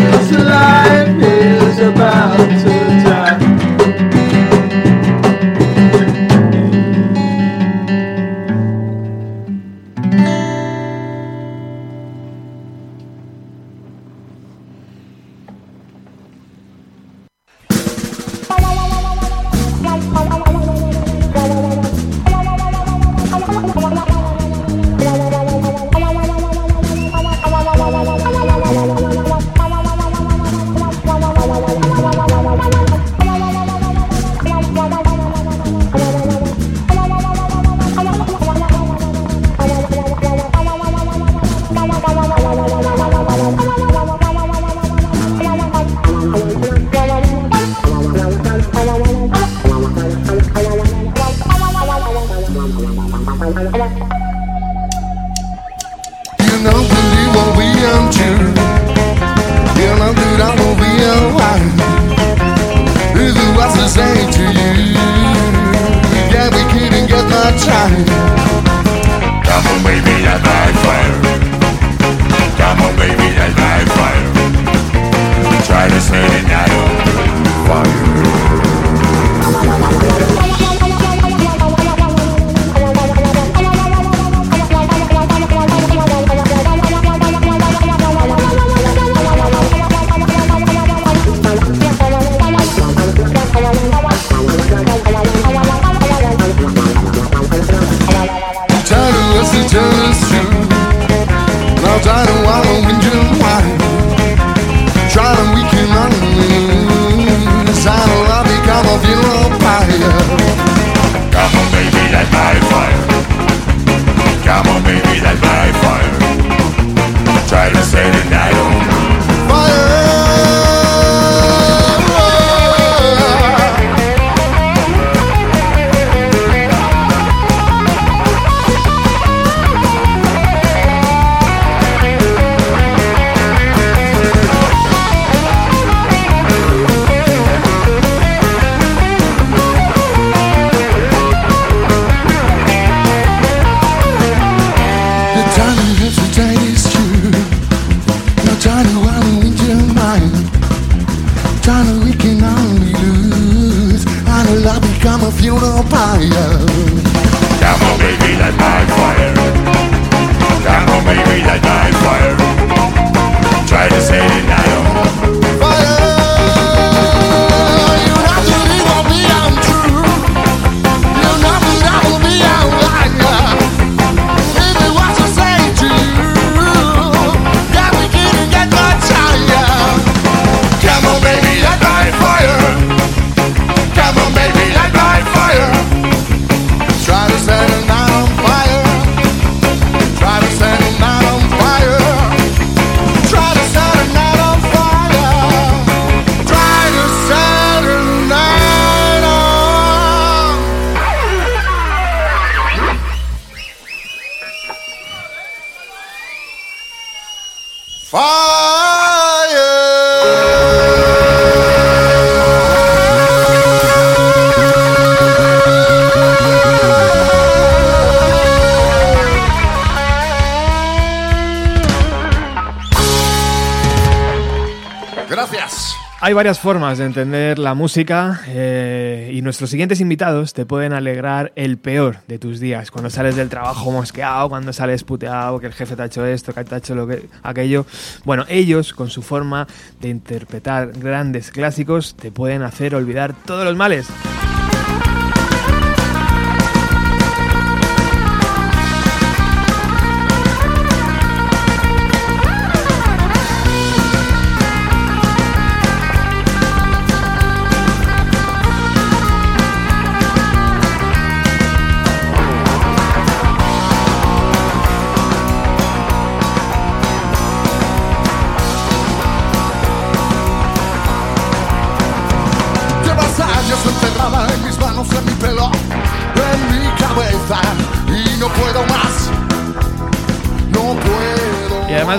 Hay varias formas de entender la música eh, y nuestros siguientes invitados te pueden alegrar el peor de tus días. Cuando sales del trabajo mosqueado, cuando sales puteado, que el jefe te ha hecho esto, que te ha hecho lo que, aquello. Bueno, ellos con su forma de interpretar grandes clásicos te pueden hacer olvidar todos los males.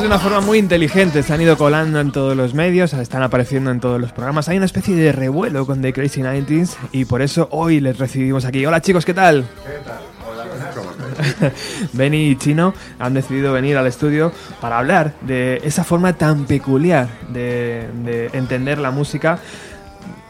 De una forma muy inteligente, se han ido colando en todos los medios, están apareciendo en todos los programas. Hay una especie de revuelo con The Crazy 90s y por eso hoy les recibimos aquí. Hola chicos, ¿qué tal? Benny y Chino han decidido venir al estudio para hablar de esa forma tan peculiar de entender la música,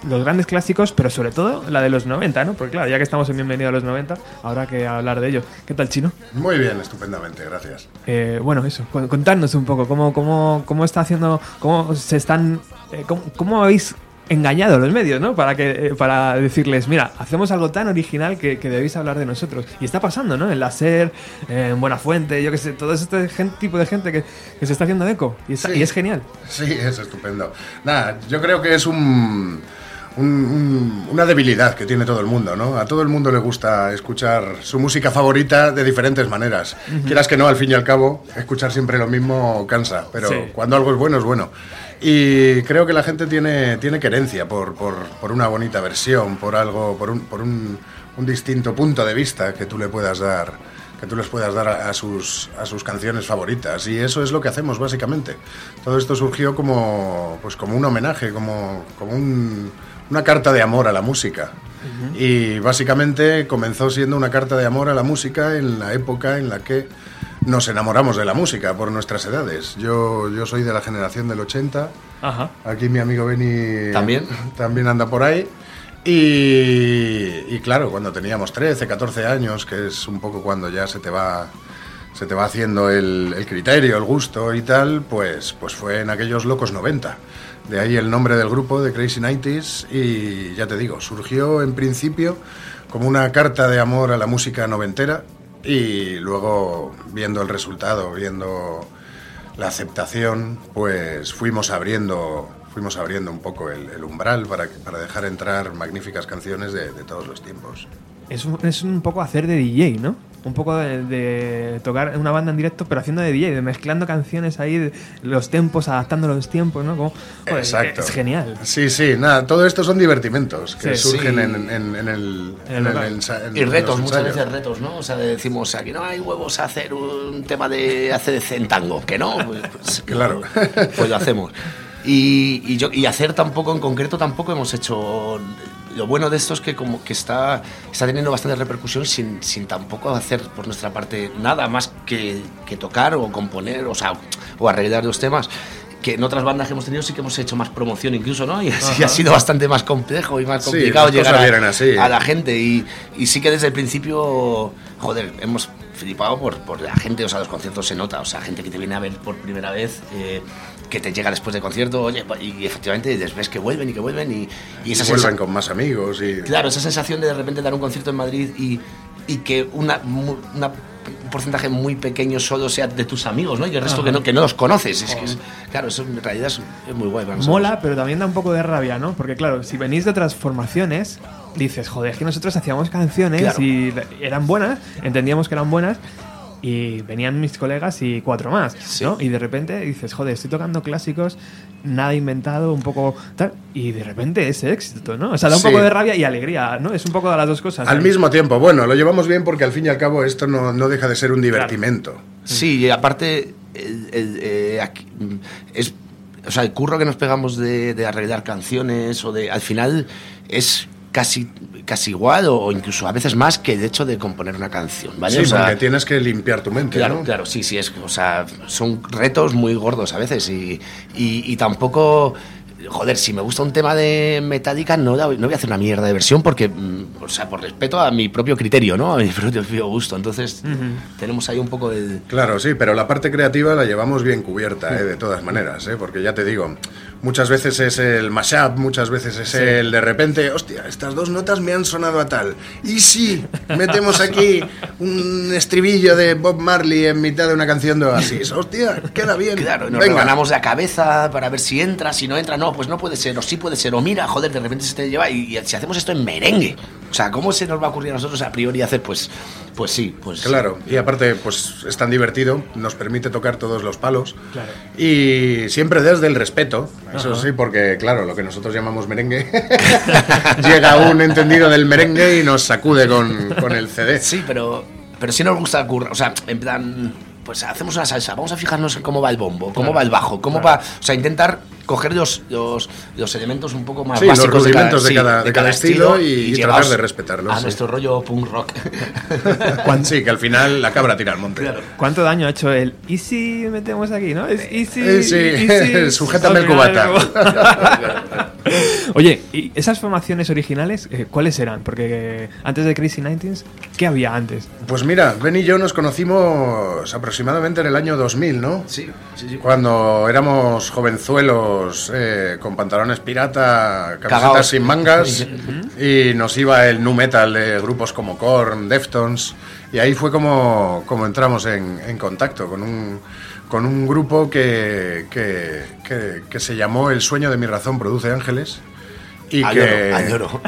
los grandes clásicos, pero sobre todo la de los 90, ¿no? Porque claro, ya que estamos en Bienvenido a los 90, habrá que hablar de ello. ¿Qué tal, Chino?
Muy bien, estupendamente, gracias.
Eh, bueno, eso, contadnos un poco cómo, cómo, cómo está haciendo, cómo se están, eh, cómo, cómo habéis engañado los medios, ¿no? Para que eh, para decirles, mira, hacemos algo tan original que, que debéis hablar de nosotros. Y está pasando, ¿no? En la SER, eh, en Buenafuente, yo qué sé, todo este tipo de gente que, que se está haciendo eco. Y, está-
Sí.
y es genial.
Sí, es estupendo. Nada, yo creo que es un, un- un- una debilidad que tiene todo el mundo, ¿no? A todo el mundo le gusta escuchar su música favorita de diferentes maneras. Quieras que no, al fin y al cabo, escuchar siempre lo mismo cansa, pero
Sí.
cuando algo es bueno, es bueno. Y creo que la gente tiene, tiene querencia por, por- por una bonita versión, por algo, por un, por un, un distinto punto de vista que tú le puedas dar que tú les puedas dar a, a sus, a sus canciones favoritas. Y eso es lo que hacemos, básicamente. Todo esto surgió como, pues como un homenaje, como, como un- una carta de amor a la música. Y básicamente comenzó siendo una carta de amor a la música en la época en la que nos enamoramos de la música por nuestras edades. Yo, yo soy de la generación del 80.
Ajá.
Aquí mi amigo Benny
¿También?
también anda por ahí. Y, y claro, cuando teníamos 13, 14 años, que es un poco cuando ya se te va, se te va haciendo el, el criterio, el gusto y tal, pues, pues fue en aquellos locos 90. De ahí el nombre del grupo, de Crazy 90s, y ya te digo, surgió en principio como una carta de amor a la música noventera y luego viendo el resultado, viendo la aceptación, pues fuimos abriendo, fuimos abriendo un poco el, el umbral para, para dejar entrar magníficas canciones de, de todos los tiempos.
Es un, es un poco hacer de DJ, ¿no? Un poco de, de tocar una banda en directo, pero haciendo de DJ, de mezclando canciones ahí, de los tempos, adaptando los tiempos, ¿no? Como, joder,
Exacto.
Es genial.
Sí, sí, nada, todo esto son divertimentos que
Sí.
surgen
Sí.
En, en- en el,
En el
en el
Y retos, muchas veces retos, ¿no? O sea, decimos, aquí no hay huevos a hacer un tema de hacer en tango, que no, pues, pues,
Claro.
pues lo hacemos. Y, y yo, y hacer tampoco, en concreto, tampoco hemos hecho... Lo bueno de esto es que como que está, está teniendo bastante repercusión sin, sin tampoco hacer por nuestra parte nada más que, que tocar o componer, o sea, o arreglar los temas. Que en otras bandas que hemos tenido sí que hemos hecho más promoción incluso, ¿no? Y así ha sido bastante más complejo y más
Sí,
complicado
las
llegar a,
así.
a la gente y, y sí que desde el principio, joder, hemos flipado por, por la gente, o sea, los conciertos se nota, o sea, gente que te viene a ver por primera vez, eh, que te llega después del concierto, oye, y efectivamente ves que vuelven y que vuelven y, y esa
Vuelven
sensa-
con más amigos y...
Claro, esa sensación de de repente dar un concierto en Madrid y, y que una, una- un porcentaje muy pequeño solo sea de tus amigos, ¿no? Y el resto que no, que no los conoces. Es que es- claro, eso en realidad es, es muy guay. nosotros.
Mola, pero también da un poco de rabia, ¿no? Porque claro, si venís de otras formaciones, dices, joder, es que nosotros hacíamos canciones
Claro.
y eran buenas, entendíamos que eran buenas, y venían mis colegas y cuatro más, ¿no? Y de repente dices, joder, estoy tocando clásicos, nada inventado, un poco tal, y de repente es éxito, ¿no? O sea, da un
Sí.
poco de rabia y alegría, ¿no? Es un poco de las dos cosas.
Al
¿no?
mismo tiempo, bueno, lo llevamos bien porque al fin y al cabo esto no, no deja de ser un divertimento.
Sí, y aparte, el- el, eh, aquí, mm, es, o sea, el curro que nos pegamos de, de arreglar canciones o de, al final es casi, casi igual o, o incluso a veces más que el hecho de componer una canción, ¿vale?
Sí,
O sea,
porque tienes que limpiar tu mente,
Claro,
¿no?
claro, sí, sí, es, o sea, son retos muy gordos a veces y, y, y tampoco, joder, si me gusta un tema de Metallica no, no voy a hacer una mierda de versión porque, mm, o sea, por respeto a mi propio criterio, ¿no? A mi propio gusto, entonces tenemos ahí un poco el...
Claro, sí, pero la parte creativa la llevamos bien cubierta, ¿eh? de todas maneras, ¿eh? porque ya te digo, muchas veces es el mashup, muchas veces es el de repente, hostia, estas dos notas me han sonado a tal. Y si metemos aquí un estribillo de Bob Marley en mitad de una canción de Oasis, hostia, queda bien.
Claro, nos
Venga.
rebanamos la cabeza para ver si entra, si no entra, no, pues no puede ser, o sí puede ser, o mira, joder, de repente se te lleva y, y si hacemos esto en merengue, o sea, ¿cómo se nos va a ocurrir a nosotros a priori hacer? Pues, pues sí, pues...
Claro, y aparte, pues es tan divertido, nos permite tocar todos los palos.
Claro.
Y siempre desde el respeto, eso sí, porque claro, lo que nosotros llamamos merengue, llega un entendido del merengue y nos sacude con, con el CD.
Sí, pero, pero sí nos gusta currar. O sea, en plan, pues hacemos una salsa, vamos a fijarnos en cómo va el bombo, cómo va el bajo, cómo va. O sea, intentar coger los, los, los elementos un poco más
Sí, los
básicos
rudimentos de
sí,
cada- de cada estilo y- y tratar de respetarlos,
A
sí.
nuestro rollo punk rock.
Sí, que al final la cabra tira al monte.
¿Cuánto daño ha hecho el Easy metemos aquí, no? Es Easy.
Eh, sí,
easy,
sujétame el cubata.
Oye, ¿y esas formaciones originales eh, cuáles eran? Porque eh, antes de Crazy Nineties, ¿qué había antes?
Pues mira, Ben y yo nos conocimos aproximadamente en el año 2000, ¿no?
Sí, sí, sí.
Cuando éramos jovenzuelos eh, con pantalones pirata, camisetas
Cagaos.
sin mangas y nos iba el nu metal de grupos como Korn, Deftones y ahí fue como, como entramos en, en contacto con un, con un grupo que, que, que- que se llamó El sueño de mi razón produce ángeles y
Añoro,
que
añoro.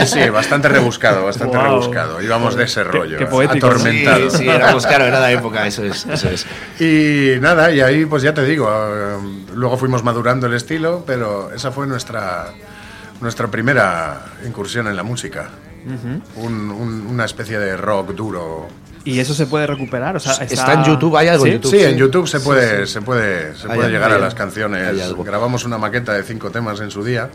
sí sí bastante rebuscado bastante
Wow.
rebuscado íbamos de ese rollo
qué poético,
atormentado
Sí, sí, éramos, claro, era la época, eso es, eso es.
y nada, y ahí pues ya te digo, eh, luego fuimos madurando el estilo, pero esa fue nuestra, nuestra primera incursión en la música. Un- un- una especie de rock duro.
¿Y eso se puede recuperar? O sea,
Está en YouTube, hay algo
¿Sí?
en YouTube.
Sí, en YouTube se puede, se puede, se puede
algo,
llegar
hay
a las
algo,
canciones.
algo.
Grabamos una maqueta de cinco temas en su día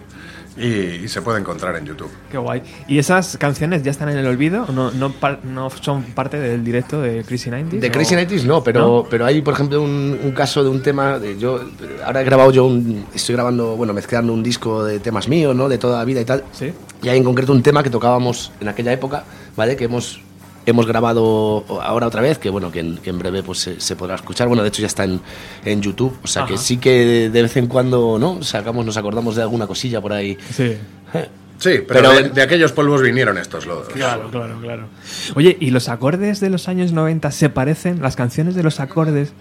y, y se puede encontrar en YouTube.
Qué guay. ¿Y esas canciones ya están en el olvido? ¿O ¿No, no, par- no son parte del directo de Crazy 90
De Crazy Nighties no, pero, pero hay, por ejemplo, un, un caso de un tema. De, yo ahora he grabado yo un. Estoy grabando, bueno, mezclando un disco de temas míos, ¿no? De toda la vida y tal.
Sí.
Y hay en concreto un tema que tocábamos en aquella época, ¿vale? Que hemos. Hemos grabado ahora otra vez, que bueno, que en, que en breve pues se, se podrá escuchar. Bueno, de hecho ya está en, en YouTube, o sea que sí que de vez en cuando, ¿no? Sacamos, nos acordamos de alguna cosilla por ahí.
Sí.
Sí, pero,
Pero-
de, de aquellos polvos vinieron estos lodos.
Claro, claro, claro. Oye, ¿y los acordes de los años 90 se parecen? ¿Las canciones de los acordes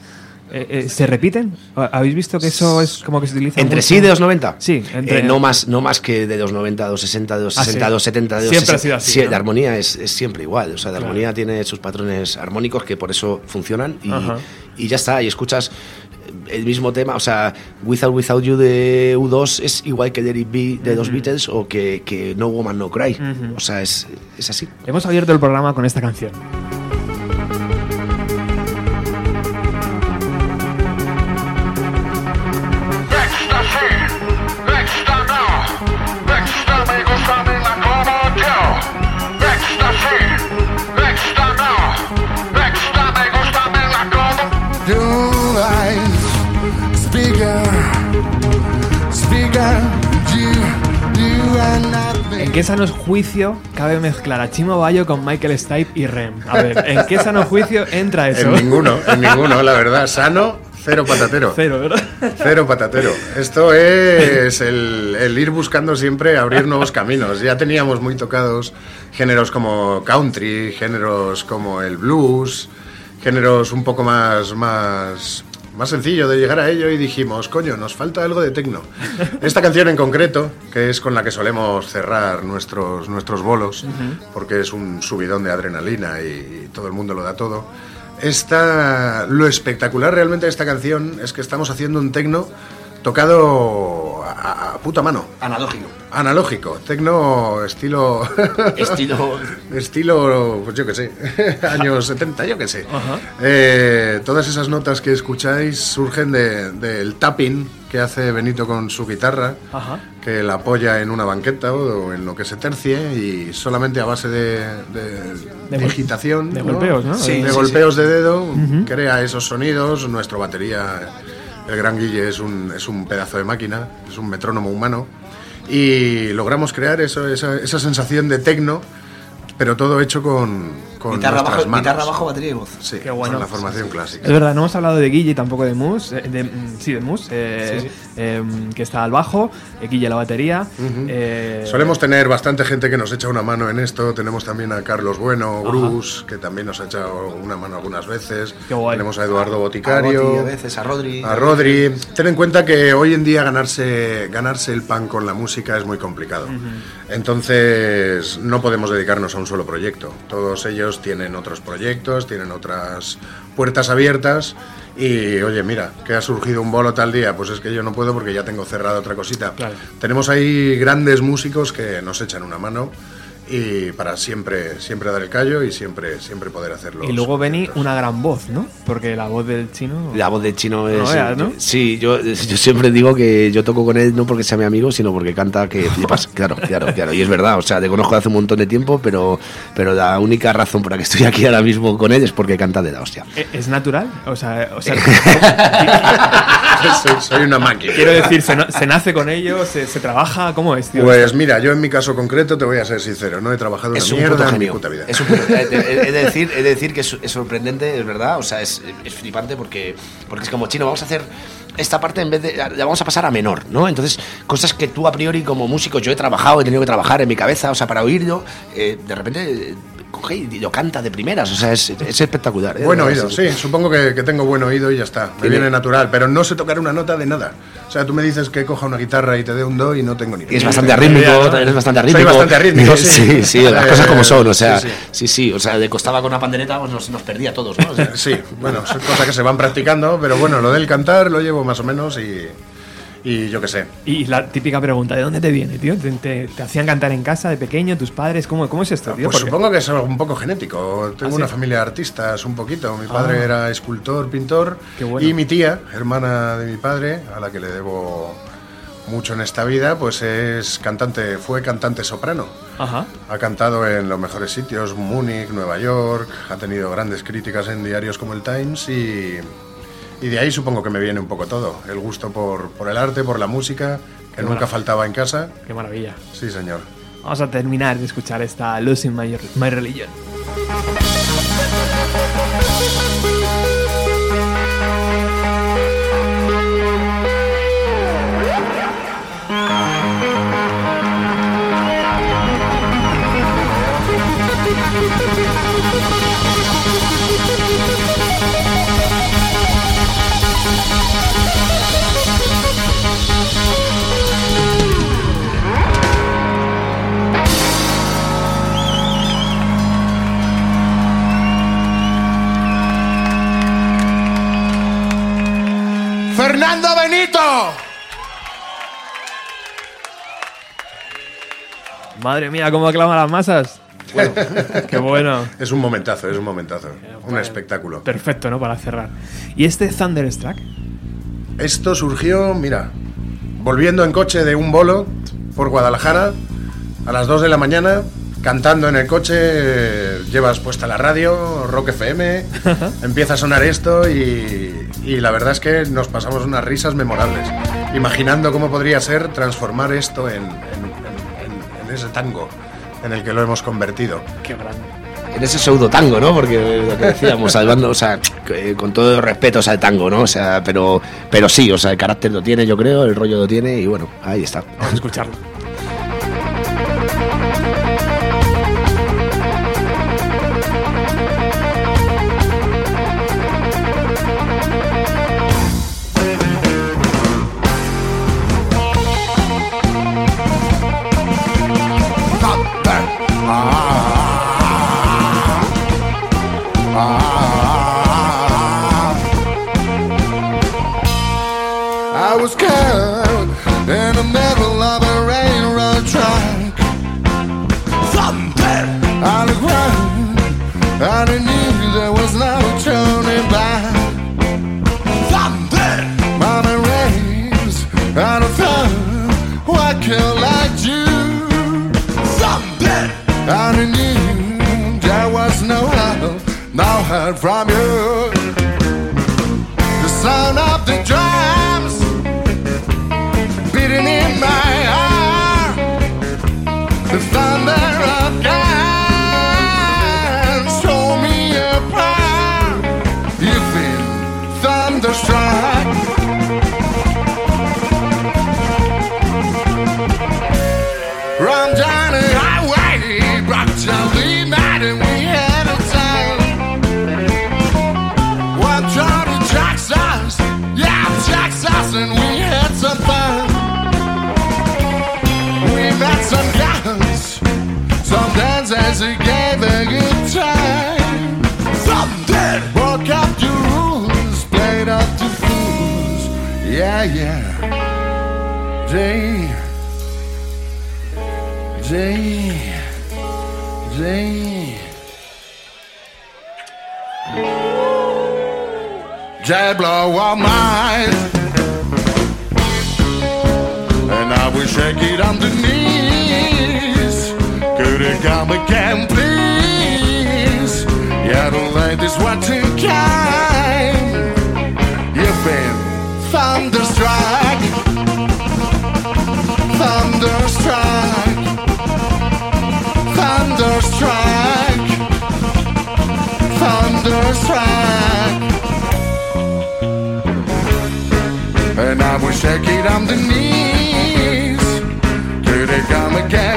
eh, eh, se repiten? ¿Habéis visto que eso es como que se utiliza
¿Entre
mucho?
sí de los 90?
Sí, entre-
Eh, no, más, no más que de los 90, de los 60, de los
Ah,
60,
sí.
de los 70, de los
Siempre ha
60.
sido así,
Sí,
¿no?
la armonía es, es siempre igual. O sea, la
Claro.
armonía tiene sus patrones armónicos que por eso funcionan y, y ya está. Y escuchas el mismo tema, o sea, Without Without You de U2 es igual que Let It Be de los Beatles o que, que No Woman No Cry.
Ujú.
O sea, es, es así.
Hemos abierto el programa con esta canción. Qué sano juicio cabe mezclar a Chimo Bayo con Michael Stipe y Rem? A ver, ¿en qué sano juicio entra eso?
En ninguno, en ninguno, la verdad. Sano, cero patatero.
Cero, ¿verdad?
Cero patatero. Esto es el, el ir buscando siempre abrir nuevos caminos. Ya teníamos muy tocados géneros como country, géneros como el blues, géneros un poco más, más, más sencillo de llegar a ello y dijimos, coño, nos falta algo de tecno. Esta canción en concreto, que es con la que solemos cerrar nuestros, nuestros bolos, porque es un subidón de adrenalina y todo el mundo lo da todo. Esta, lo espectacular realmente de esta canción es que estamos haciendo un tecno tocado a, a puta mano,
Analógico.
analógico, tecno estilo...
Estilo.
estilo, pues yo qué sé, años 70, yo qué sé. Eh, todas esas notas que escucháis surgen de- del tapping que hace Benito con su guitarra,
Ajá.
que la apoya en una banqueta o en lo que se tercie y solamente a base de, de
De
digitación,
de golpeos, ¿no?
Sí,
de
sí,
golpeos de dedo, crea esos sonidos. Nuestro batería, el gran Guille, es un, es un pedazo de máquina, es un metrónomo humano. Y logramos crear esa, esa sensación de tecno, pero todo hecho con, con
Guitarra bajo,
manos.
guitarra bajo, batería y voz.
Sí,
Qué bueno.
con la formación clásica.
Es verdad, no hemos hablado de Guille y tampoco de Mus. eh, de- mm, sí, de Mus, eh, eh, que está al bajo, eh, Guille a la batería. eh,
Solemos tener bastante gente que nos echa una mano en esto. Tenemos también a Carlos Bueno, Bruce, que también nos ha echado una mano algunas veces.
Qué guay.
Tenemos a Eduardo
A
Boticario.
Boti a veces, a Rodri.
A Rodri. Ten en cuenta que hoy en día ganarse, ganarse el pan con la música es muy complicado. Entonces no podemos dedicarnos a un solo proyecto. Todos ellos tienen otros proyectos, tienen otras puertas abiertas. Y oye, mira, que ha surgido un bolo tal día, pues es que yo no puedo porque ya tengo cerrada otra cosita.
Claro.
Tenemos ahí grandes músicos que nos echan una mano y para siempre, siempre dar el callo y siempre, siempre poder hacerlo.
y luego Benny, una gran voz, ¿no? Porque la voz del chino.
La voz del chino es.
No veas, ¿no?
Sí, yo, yo siempre digo que yo toco con él no porque sea mi amigo, sino porque canta que flipas. Claro, claro, claro. Y es verdad, o sea, te conozco hace un montón de tiempo, pero, pero la única razón por la que estoy aquí ahora mismo con él es porque canta de la hostia.
¿E- ¿Es natural? O sea, o sea
soy, soy una máquina.
quiero decir, ¿se, na- se nace con ello? ¿Se, se trabaja? ¿Cómo es, tío?
Pues mira, yo en mi caso concreto te voy a ser sincero, no he trabajado
Es
una
un
mierda en mi
genio.
puta vida.
Es un puto- he, he- he de decir, he de decir que es, es sorprendente, es verdad. O sea, es, es flipante porque, porque es como chino, vamos a hacer esta parte en vez de. La vamos a pasar a menor, ¿no? Entonces, cosas que tú a priori como músico, yo he trabajado, he tenido que trabajar en mi cabeza, o sea, para oírlo, eh, de repente. Coge y lo canta de primeras, o sea, es, es espectacular. ¿eh?
Buen oído, sí, supongo que, que tengo buen oído y ya está, me
Tiene-
viene natural, pero no sé tocar una nota de nada. O sea, tú me dices que coja una guitarra y te dé un do y no tengo ni
Y es
idea.
bastante arrítmico, también es bastante
Soy
arrítmico.
bastante arrítmico, sí.
sí, sí, las
Eh,
cosas como son, o sea,
sí,
sí,
sí.
sí, o sea, de costaba con una pandereta, pues nos, nos perdía a todos, ¿no? O sea,
Sí, bueno, son cosas que se van practicando, pero bueno, lo del cantar lo llevo más o menos y, y yo qué sé.
Y la típica pregunta, ¿de dónde te viene, tío? ¿Te, te- te hacían cantar en casa de pequeño, tus padres? ¿Cómo, cómo es esto, tío?
Pues supongo que es algo un poco genético. Tengo
¿Ah, sí?
una familia de artistas, un poquito. Mi padre
Ah.
era escultor, pintor.
Qué bueno.
Y mi tía, hermana de mi padre, a la que le debo mucho en esta vida, pues es cantante, fue cantante soprano.
Ajá.
Ha cantado en los mejores sitios, Múnich, Nueva York, ha tenido grandes críticas en diarios como el Times y, y de ahí supongo que me viene un poco todo. El gusto por, por el arte, por la música, que nunca
maravilla.
faltaba en casa.
Qué maravilla.
Sí, señor.
Vamos a terminar de escuchar esta Losing My, My Religion.
Fernando Benito.
Madre mía, cómo aclama las masas. Qué bueno.
Es un momentazo, es un momentazo. Un espectáculo.
Perfecto, ¿no? Para cerrar. ¿Y este Thunderstruck?
Esto surgió, mira, volviendo en coche de un bolo por Guadalajara a las 2 de la mañana, cantando en el coche, eh, llevas puesta la radio, Rock FM, empieza a sonar esto y, y la verdad es que nos pasamos unas risas memorables, imaginando cómo podría ser transformar esto en, en- en- en- en ese tango en el que lo hemos convertido.
Qué grande.
En ese pseudo tango, ¿no? Porque lo que decíamos, salvando, o sea, que- con todo el respeto o sea, el tango, ¿no? O sea, pero, pero sí, o sea, el carácter lo tiene, yo creo, el rollo lo tiene y bueno, ahí está.
Vamos a escucharlo.
No help from you. Who gave a good time. Some did broke up the rules, played up the fools. Yeah, yeah. Jay, Jay, Jay. Jay blow our mind. And I will shake it on the knees. Come again, please? Yeah, the ladies watching kind. You've been thunderstruck. Thunderstruck. Thunderstruck. Thunderstruck. And I shake it on the knees. Could come again,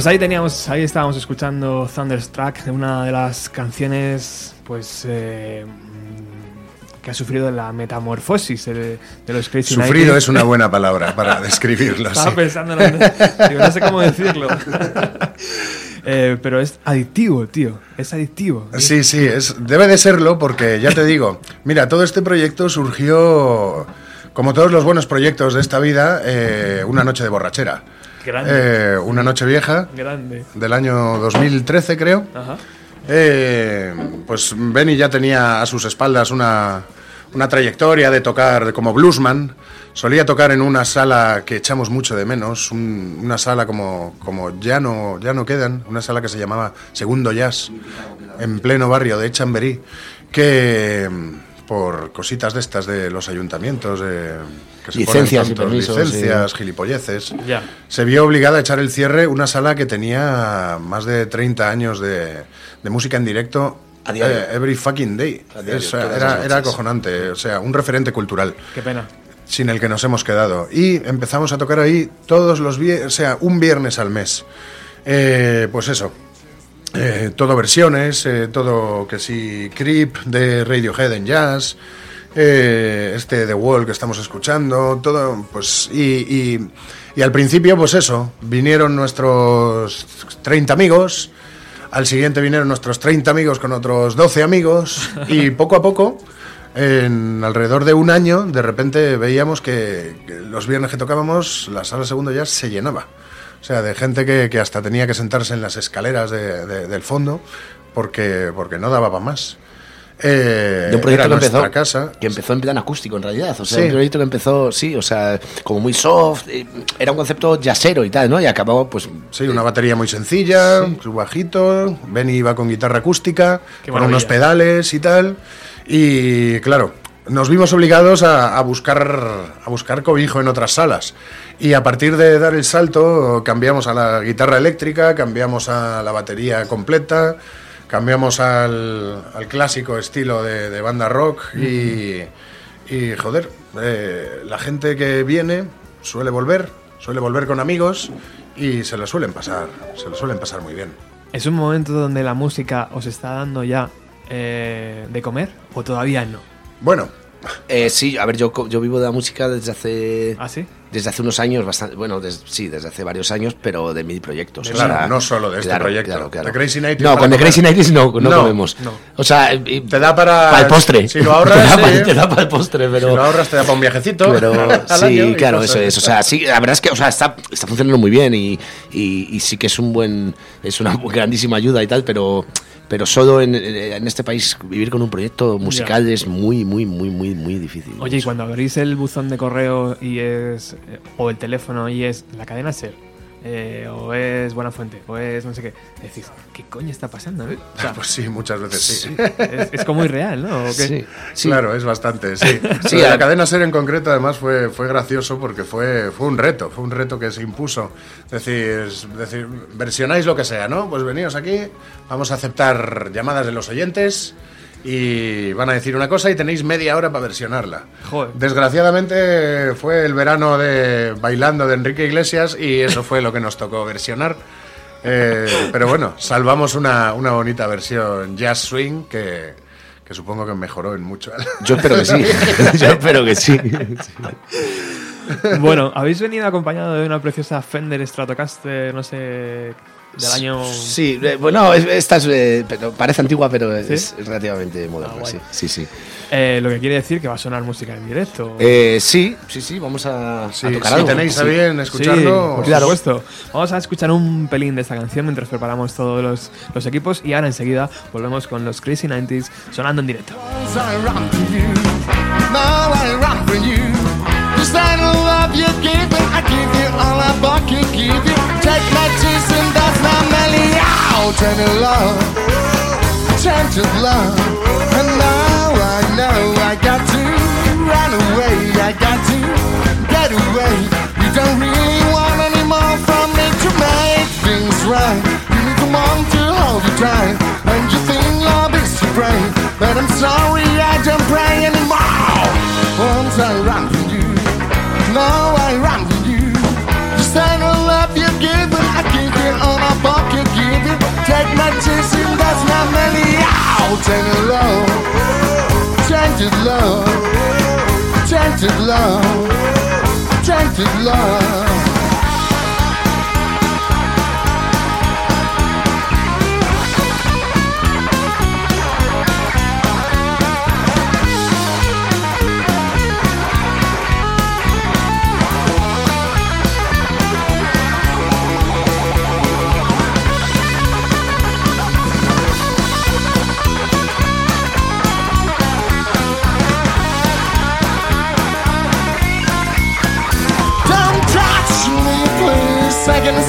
Pues ahí teníamos, ahí estábamos escuchando Thunderstruck, una de las canciones, pues, eh, mm, que ha sufrido la metamorfosis de, de los Crazy
Sufrido
90s.
es una buena palabra para describirlo.
Estaba
sí.
pensando en digo, no sé cómo decirlo. Eh, pero es adictivo, tío. Es adictivo.
Sí, sí, es, debe de serlo porque ya te digo, mira, todo este proyecto surgió, como todos los buenos proyectos de esta vida, eh, una noche de borrachera.
Grande.
Eh, una noche vieja
Grande.
del año 2013, creo.
Ajá.
Eh, pues Benny ya tenía a sus espaldas una, una trayectoria de tocar como bluesman. Solía tocar en una sala que echamos mucho de menos, un- una sala como, como ya, no, ya no quedan, una sala que se llamaba Segundo Jazz, en pleno barrio de Chamberí, que por cositas de estas de los ayuntamientos, de, que se
Licencias
ponen tontos,
permisos,
licencias, gilipolleces,
Ya.
se vio obligada a echar el cierre una sala que tenía más de 30 años de, de música en directo
A diario.
eh, every fucking day.
A diario,
Es- era, era acojonante, o sea, un referente cultural
Qué pena.
sin el que nos hemos quedado. Y empezamos a tocar ahí todos los viernes, o sea, un viernes al mes. Eh, pues eso. Eh, todo versiones, eh, todo que sí, Creep de Radiohead en jazz, eh, este The Wall que estamos escuchando, todo, pues, y, y- y al principio, pues eso, vinieron nuestros 30 amigos, al siguiente vinieron nuestros 30 amigos con otros 12 amigos, y poco a poco, en alrededor de un año, de repente veíamos que, que los viernes que tocábamos, la sala segundo ya se llenaba. O sea, de gente que, que hasta tenía que sentarse en las escaleras de- de- del fondo porque, porque no daba para más. Eh,
de un proyecto que empezó,
casa.
que empezó en plan acústico en realidad. O sea,
Sí.
un proyecto que empezó, sí, o sea, como muy soft, eh, era un concepto jazzero y tal, ¿no? Y acabó, pues.
Sí, una batería muy sencilla, su bajito, Benny iba con guitarra acústica,
Qué
con unos pedales y tal. Y claro, nos vimos obligados a, a buscar, a buscar cobijo en otras salas. Y a partir de dar el salto, cambiamos a la guitarra eléctrica, cambiamos a la batería completa, cambiamos al, al clásico estilo de, de banda rock y, y, joder, eh, la gente que viene suele volver, suele volver con amigos y se lo suelen pasar, se lo suelen pasar muy bien.
¿Es un momento donde la música os está dando ya eh, de comer o todavía no?
Bueno,
Eh, sí, a ver, yo, yo vivo de la música desde hace.
¿Ah, sí?
Desde hace unos años, bastante, bueno, des- sí, desde hace varios años, pero de mil proyectos. o
Claro,
sea,
no solo de este
claro,
proyecto.
Claro, claro.
The Crazy Nighties
No, con The. Crazy Nighties no, no,
No,
comemos.
no.
O sea, y-
te da para...
para el postre.
Si lo ahorras,
te da,
sí,
para, te da para el postre, pero.
si lo ahorras te da para un viajecito.
Pero sí, claro, eso es. O sea, sí, la verdad es que o sea, está, está funcionando muy bien y, y- y sí que es un buen, es una grandísima ayuda y tal, pero, pero solo en, en este país vivir con un proyecto musical es muy, muy, muy, muy, muy difícil.
Oye, y cuando abrís el buzón de correo y es. eh, o el teléfono y es la cadena SER, eh, o es Buena Fuente, o es no sé qué, decís, ¿qué coño está pasando? no? O sea,
Pues sí, muchas veces sí.
es, es como irreal, ¿no? ¿O qué?
Sí, sí.
Claro, es bastante, sí.
Sí,
la cadena ser en concreto además fue, fue gracioso porque fue, fue un reto, fue un reto que se impuso. Decir, decir, versionáis lo que sea, ¿no? Pues veníos aquí, vamos a aceptar llamadas de los oyentes y van a decir una cosa y tenéis media hora para versionarla.
Joder.
Desgraciadamente fue el verano de bailando de Enrique Iglesias y eso fue lo que nos tocó versionar. Eh, pero bueno, salvamos una, una bonita versión jazz swing que, que supongo que mejoró en mucho.
Yo espero que sí. Yo espero que sí.
Bueno, habéis venido acompañado de una preciosa Fender Stratocaster, no sé, del año.
Sí, eh, bueno, es- esta es, eh, pero parece antigua, pero es,
¿Sí?
es relativamente moderna.
Ah,
sí, sí, sí.
Eh, lo que quiere decir que va a sonar música en directo.
Eh, sí, sí, sí, vamos a, a
Sí,
tocar
si
algo.
tenéis a bien
Sí,
escucharlo,
por
Claro.
supuesto. Vamos a escuchar un pelín de esta canción mientras preparamos todos los, los equipos y ahora enseguida volvemos con los Crazy 90s sonando en directo.
Take my juice and that's my melody out. To love, turn to love. And now I know I got to run away, I got to get away. You don't really want any more from me to make things right. You need someone to hold you tight, and you think love is to pray. But I'm sorry, I don't pray anymore. Once I run from you, now I run from you. Give, but I give you it on a bucket, give it. Take my chasing, that's not many out. Tainted love, tainted love, tainted love, tainted love.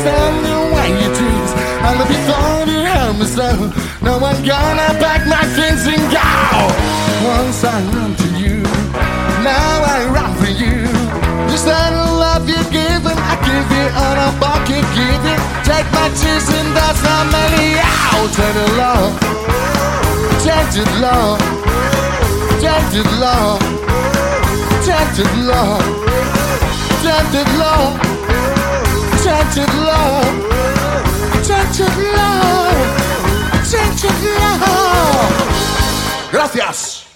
I can stand the way you treat. And if you thought you hurt me so, no one gonna pack my things and go. Once I run to you, now I run for you. Just that love you give and I give you on a bucket, give it. Take my tears and that's not many out. Tainted love, tainted love, tainted love, tainted love. Tainted love, tainted love, tainted love, tainted love. Gracias.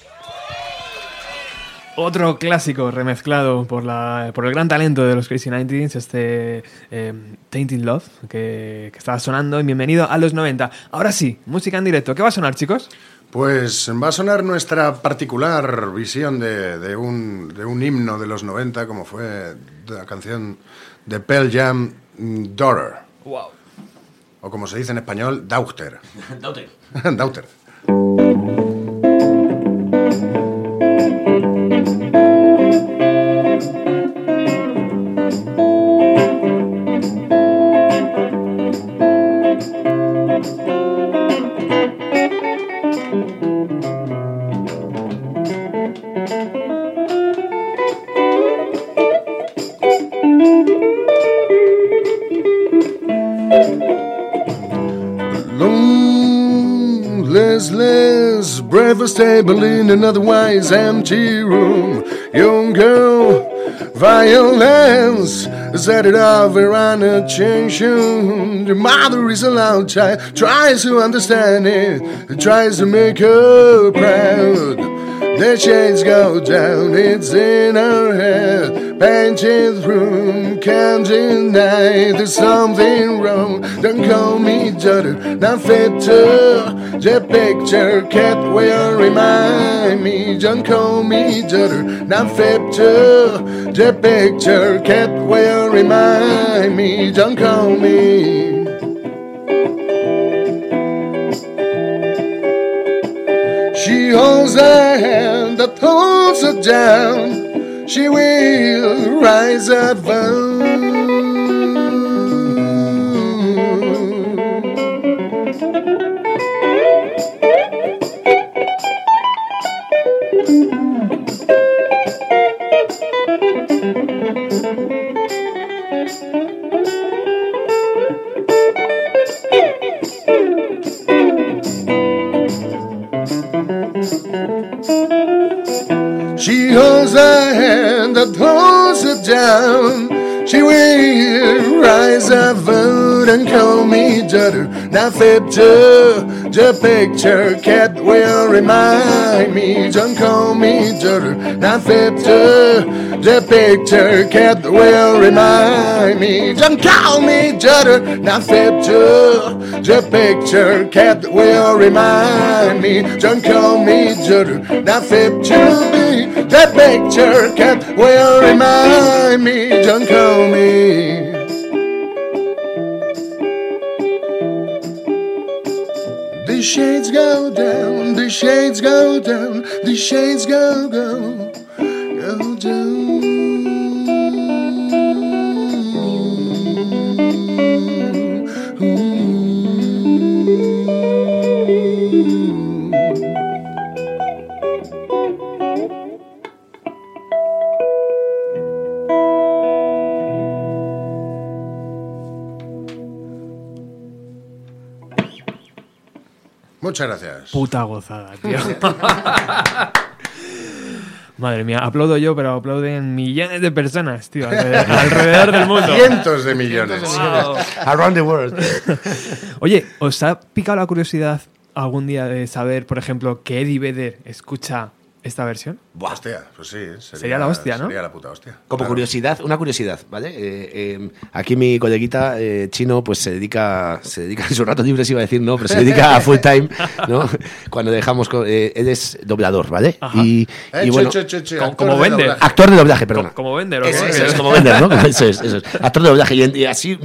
Otro clásico remezclado por, la, por el gran talento de los Crazy 19 este eh, Tainted Love, que, que estaba sonando. Y bienvenido a los 90. Ahora sí, música en directo. ¿Qué va a sonar, chicos?
Pues va a sonar nuestra particular visión de, de un, de un himno de los 90, como fue la canción de Pearl Jam, Daughter.
Wow.
O como se dice en español, Daughter.
Daughter.
Daughter. Breakfast table in an otherwise empty room. Young girl, violence, set it off around attention. The mother is a loud child, tries to understand it, tries to make her proud. The shades go down, it's in her head. Painted room, can't deny there's something wrong. Don't call me daughter, not fit to the picture. Cat will remind me. Don't call me daughter, not fit to the picture. Cat will remind me. Don't call me. She holds a hand that holds her down. She will rise above. Down. She will rise above and call me daughter. Now fit to the picture. Cat will remind me. Don't call me daughter. Now fit to the picture. Cat will remind me. Don't call me daughter. Now fit to the picture. Cat will remind me. Don't call me daughter. Now fit to the picture. Cat will remind me. Don't call me. The shades go down, the shades go down, the shades go go go Muchas gracias.
Puta gozada, tío. Madre mía, aplaudo yo, pero aplauden millones de personas, tío, alrededor, alrededor del mundo.
Cientos de millones.
Around the world.
Oye, ¿os ha picado la curiosidad algún día de saber, por ejemplo, que Eddie Vedder escucha esta versión?
Buah.
Hostia, pues sí. Sería,
Sería la hostia, ¿no?
Sería la puta hostia.
Como
Claro.
curiosidad, una curiosidad, ¿vale? Eh, eh, aquí mi coleguita eh, chino pues se dedica, se dedica en su rato libre, se iba a decir, no, pero se dedica a full time, ¿no? Cuando dejamos, co- eh, él es doblador, ¿vale?
Ajá.
Y,
Eh,
bueno,
che, che, che,
como-
actor
como
de
vende.
doblaje.
actor de doblaje, perdona.
Como vender, ¿o
Eso,
qué?
eso es como vender, ¿no? Eso es, eso es. Actor de doblaje y, así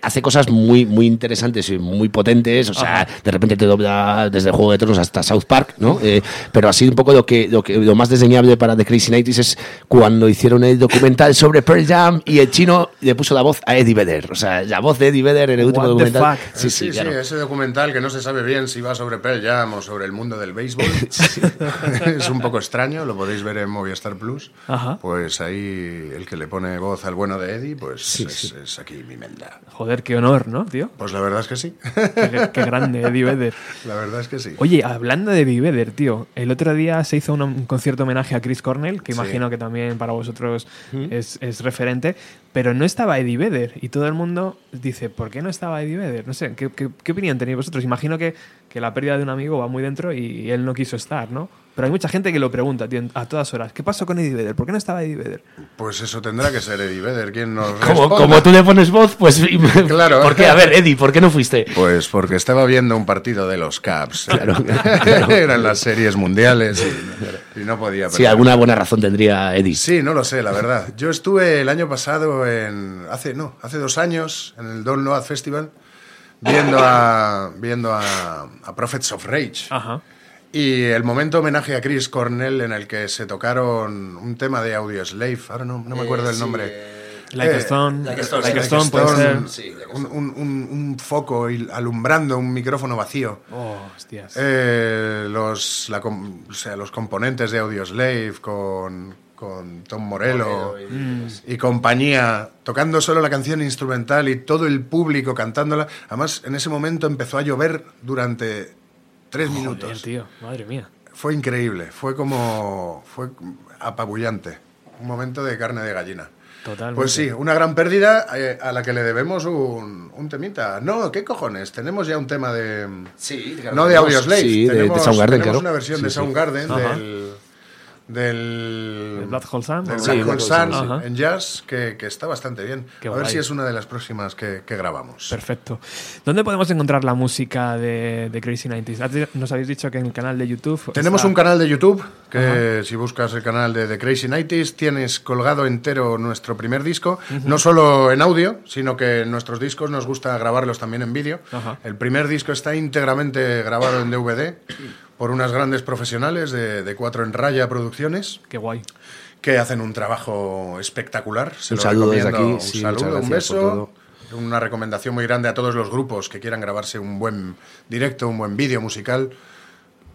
hace cosas muy, muy interesantes y muy potentes. O sea, de repente te dobla desde Juego de Tronos hasta South Park, ¿no? Eh, pero así un poco lo que, lo que lo más desdeñable para The Crazy Nighties es cuando hicieron el documental sobre Pearl Jam y el chino le puso la voz a Eddie Vedder. O sea, la voz de Eddie Vedder en el último
What the
documental.
fuck?
Sí, sí,
sí,
claro.
ese documental que no se sabe bien si va sobre Pearl Jam o sobre el mundo del béisbol. es un poco extraño, lo podéis ver en Movistar Plus.
Ajá.
Pues ahí el que le pone voz al bueno de Eddie, pues es, es aquí mi menda.
Joder, qué honor, ¿no, tío?
Pues la verdad es que sí.
Qué, qué grande, Eddie Vedder.
La verdad es que sí.
Oye, hablando de Eddie Vedder, tío, el otro día se hizo un, un concierto homenaje a Chris Cornell, que
Sí.
imagino que también para vosotros es, es referente, pero no estaba Eddie Vedder y todo el mundo dice, ¿por qué no estaba Eddie Vedder? No sé, ¿qué, qué- qué opinión tenéis vosotros? Imagino que, que la pérdida de un amigo va muy dentro y él no quiso estar, ¿no? Pero hay mucha gente que lo pregunta, tío, a todas horas, ¿qué pasó con Eddie Vedder? ¿Por qué no estaba Eddie Vedder?
Pues eso tendrá que ser Eddie Vedder quien nos
Como,
responda.
como tú le pones voz, pues.
Claro.
¿Por qué? A ver, Eddie, ¿por qué no fuiste?
Pues porque estaba viendo un partido de los Caps.
Claro,
Eran las series mundiales y, y no podía
Sí,
perder.
alguna buena razón tendría Eddie.
Sí, no lo sé, la verdad. Yo estuve el año pasado en. Hace, no, hace dos años, en el Don't Load Festival, viendo a. viendo a, a Prophets of Rage.
Ajá.
Y el momento homenaje a Chris Cornell en el que se tocaron un tema de Audio Slave. Ahora no, no me acuerdo el nombre.
Like a
Eh,
Stone,
Like a Stone,
Like a
Like a
Stone puede
Stone, un, un- un- un foco alumbrando un micrófono vacío.
Oh, hostias.
Eh, los, la com- o sea, los componentes de Audioslave con, con Tom Morello y, compañía tocando solo la canción instrumental y todo el público cantándola. Además, en ese momento empezó a llover durante tres
Joder,
minutos.
tío, madre mía.
Fue increíble, fue como fue apabullante. Un momento de carne de gallina.
Totalmente.
Pues sí, una gran pérdida eh, a la que le debemos un, un temita. No, ¿qué cojones? Tenemos ya un tema de...
Sí,
No de Audioslave.
Sí, de- de,
tenemos,
Soundgarden,
tenemos
claro.
una versión
Sí,
de
sí.
Soundgarden
Ajá.
del, del,
¿El Black Hole Sun?
del Black Sun en jazz, que, que está bastante bien.
Qué
a ver si es una de las próximas que, que grabamos.
Perfecto. ¿Dónde podemos encontrar la música de, de Crazy 90s? Nos habéis dicho que en el canal de YouTube.
Tenemos
está-
un canal de YouTube que si buscas el canal de The Crazy Nighties tienes colgado entero nuestro primer disco, no solo en audio, sino que en nuestros discos nos gusta grabarlos también en vídeo. El primer disco está íntegramente grabado en DVD por unas grandes profesionales de, de Cuatro en Raya Producciones
Qué guay.
que hacen un trabajo espectacular. Se
Un
lo
saludo desde
recomiendo.
aquí,
Un
sí,
saludo, un beso. Una recomendación muy grande a todos los grupos que quieran grabarse un buen directo, un buen vídeo musical.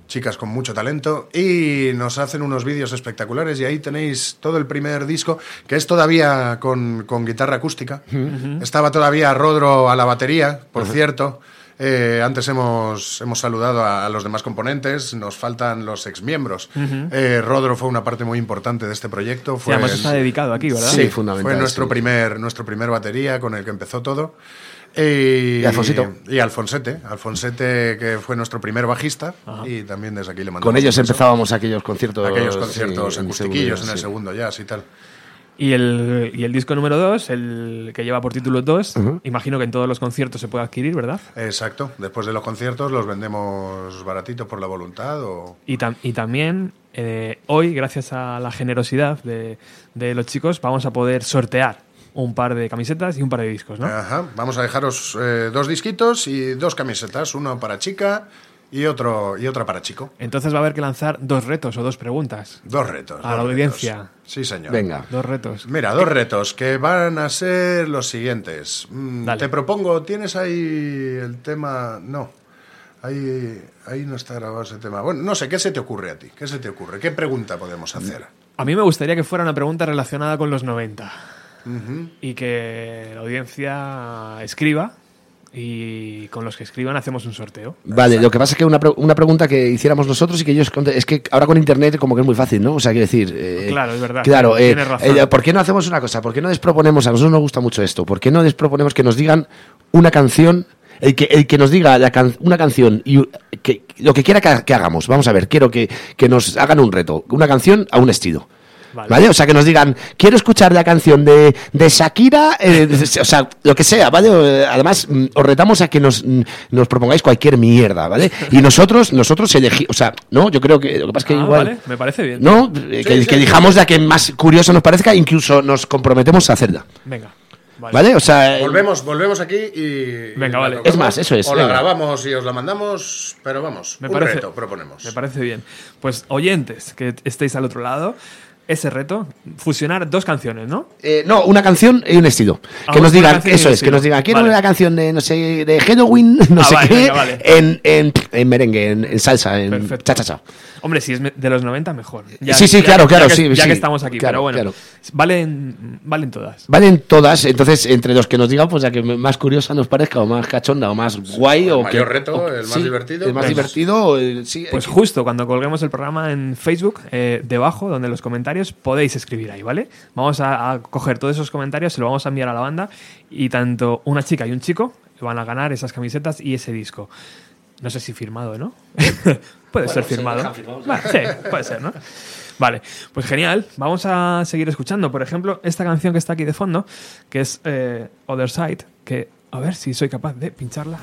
Chicas con mucho talento y nos hacen unos vídeos espectaculares y ahí tenéis todo el primer disco que es todavía con, con guitarra acústica. Estaba todavía Rodro a la batería, por cierto. Eh, antes hemos, hemos saludado a, a los demás componentes, nos faltan los exmiembros. Eh, Rodro fue una parte muy importante de este proyecto.
Sí,
Fue
además está dedicado aquí, ¿verdad?
Sí,
Sí,
fundamental,
Fue nuestro,
sí.
primer, nuestro primer batería con el que empezó todo. Y,
Y Alfonsito.
Y Alfonsete. Alfonsete, que fue nuestro primer bajista. Y también desde aquí le mandamos
Con ellos empezábamos aquellos conciertos.
Aquellos
sí,
conciertos
en
acustiquillos en el
sí.
segundo jazz y tal.
Y el, y el disco número 2, el que lleva por título 2, imagino que en todos los conciertos se puede adquirir, ¿verdad?
Exacto. Después de los conciertos los vendemos baratitos por la voluntad o...
Y, tam- y también eh, hoy, gracias a la generosidad de, de los chicos, vamos a poder sortear un par de camisetas y un par de discos, ¿no?
Ajá. Vamos a dejaros eh, dos disquitos y dos camisetas. Uno para chica y, otro, y otra para chico.
Entonces va a haber que lanzar dos retos o dos preguntas.
Dos retos.
A
dos
la
retos.
audiencia.
Sí, señor.
Venga.
Dos retos.
Mira, dos retos que van a ser los siguientes. Mm,
Dale.
Te propongo, ¿tienes ahí el tema? No. Ahí, ahí no está grabado ese tema. Bueno, no sé, ¿qué se te ocurre a ti? ¿Qué se te ocurre? ¿Qué pregunta podemos hacer?
A mí me gustaría que fuera una pregunta relacionada con los 90 y que la audiencia escriba y con los que escriban hacemos un sorteo.
Vale, lo que pasa es que una, una pregunta que hiciéramos nosotros y que ellos es que ahora con internet como que es muy fácil, ¿no? O sea, quiero decir... eh,
Claro, es verdad.
Claro, eh,
Tienes razón.
eh, ¿por qué no hacemos una cosa? ¿Por qué no les proponemos, a nosotros nos gusta mucho esto, ¿por qué no les proponemos que nos digan una canción, el que, el que nos diga la can- una canción y que, lo que quiera que, que hagamos? Vamos a ver, quiero que, que nos hagan un reto, una canción a un estilo.
Vale.
Vale. O sea, que nos digan, quiero escuchar la canción de, de Shakira, eh, o sea, lo que sea, ¿vale? Eh, Además, mm, os retamos a que nos, mm, nos propongáis cualquier mierda, ¿vale? Y nosotros, nosotros elegimos, o sea, no, yo creo que lo que pasa es que
Ah,
igual...
vale, me parece bien.
¿No? Eh, que, que elijamos la que más curiosa nos parezca, incluso nos comprometemos a hacerla.
Venga. Vale.
¿Vale? O sea,
Volvemos, volvemos aquí y.
Venga,
y
vale.
Es más, eso es,
O la grabamos y os la mandamos, pero vamos,
Me
un
parece,
reto proponemos.
Me parece bien. Pues oyentes que estéis al otro lado, ese reto, fusionar dos canciones, ¿no?
eh, no, una canción y un estilo.
Ah,
que nos digan, eso es, que nos digan, quiero
Vale.
una canción de, no sé, de Halloween, no
Ah,
sé
vale,
qué,
venga, vale.
en, en, en merengue, en, en salsa, en
Perfecto.
cha-cha-cha.
Hombre, si es de los 90, mejor.
Sí, sí, claro, claro,
que,
sí,
Ya
sí.
que estamos aquí,
Claro,
pero bueno.
claro.
Valen, valen todas.
Valen todas, entonces entre los que nos digan, pues ya que más curiosa nos parezca, o más cachonda, o más guay, o,
mayor
que-
reto,
o-
el más
sí,
divertido,
el más
pues-
divertido, sí,
Pues
eh,
justo cuando colguemos el programa en Facebook, eh, debajo, donde los comentarios, podéis escribir ahí, ¿vale? Vamos a, a coger todos esos comentarios, se lo vamos a enviar a la banda y tanto una chica y un chico van a ganar esas camisetas y ese disco. No sé si firmado, ¿no? puede ser
se
firmado. Vale, sí, puede ser, ¿no? Vale, pues genial. Vamos a seguir escuchando. Por ejemplo, esta canción que está aquí de fondo, que es eh, Other Side, que a ver si soy capaz de pincharla.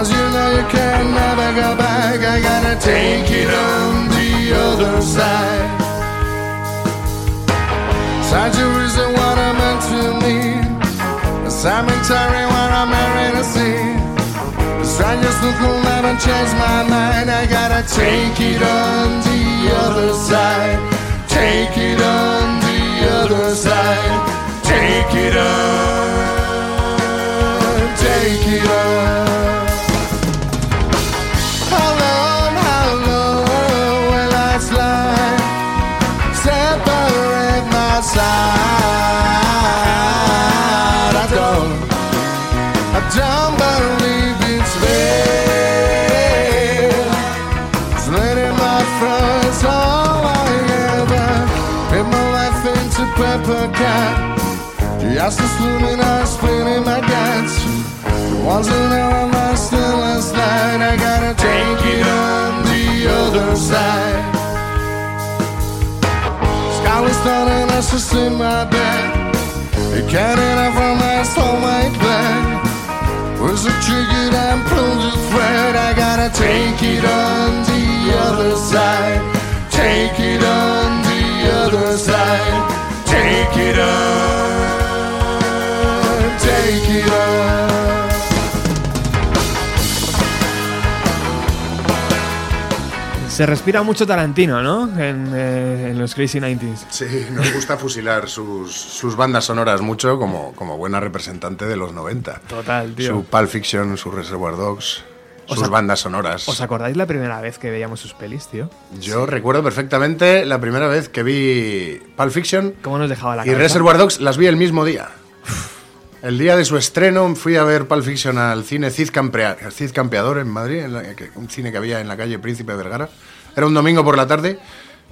You know you can never go back, I gotta take it on the other side. Surgery isn't what I meant to. A cemetery where I'm married to see. The look will never change my mind. I gotta take it on the other side. Take it on the other side. Take it on. Take it on. Just soon as I splitting my guts. Once an hour the last night, I gotta take it on the other side. Sky was starting us to see my bed. It can't enough from my bed. Was a trigger and pulled the thread. I gotta take it on the other side. Take it on the other side. Take it on. Take it on.
Se respira mucho Tarantino, ¿no? En, eh, en los Crazy 90s.
Sí, nos gusta fusilar sus, sus bandas sonoras mucho como, como buena representante de los 90.
Total, tío.
Su Pulp Fiction, su Reservoir Dogs,
¿Os
sus bandas sonoras.
¿Os acordáis la primera vez que veíamos sus pelis, tío?
Yo recuerdo perfectamente la primera vez que vi Pulp Fiction
¿Cómo nos dejaba la
y
cabeza?
Reservoir Dogs las vi el mismo día. El día de su estreno fui a ver Pulp Fiction al cine Cid, Campea- Cid Campeador en Madrid, en la- un cine que había en la calle Príncipe de Vergara. Era un domingo por la tarde,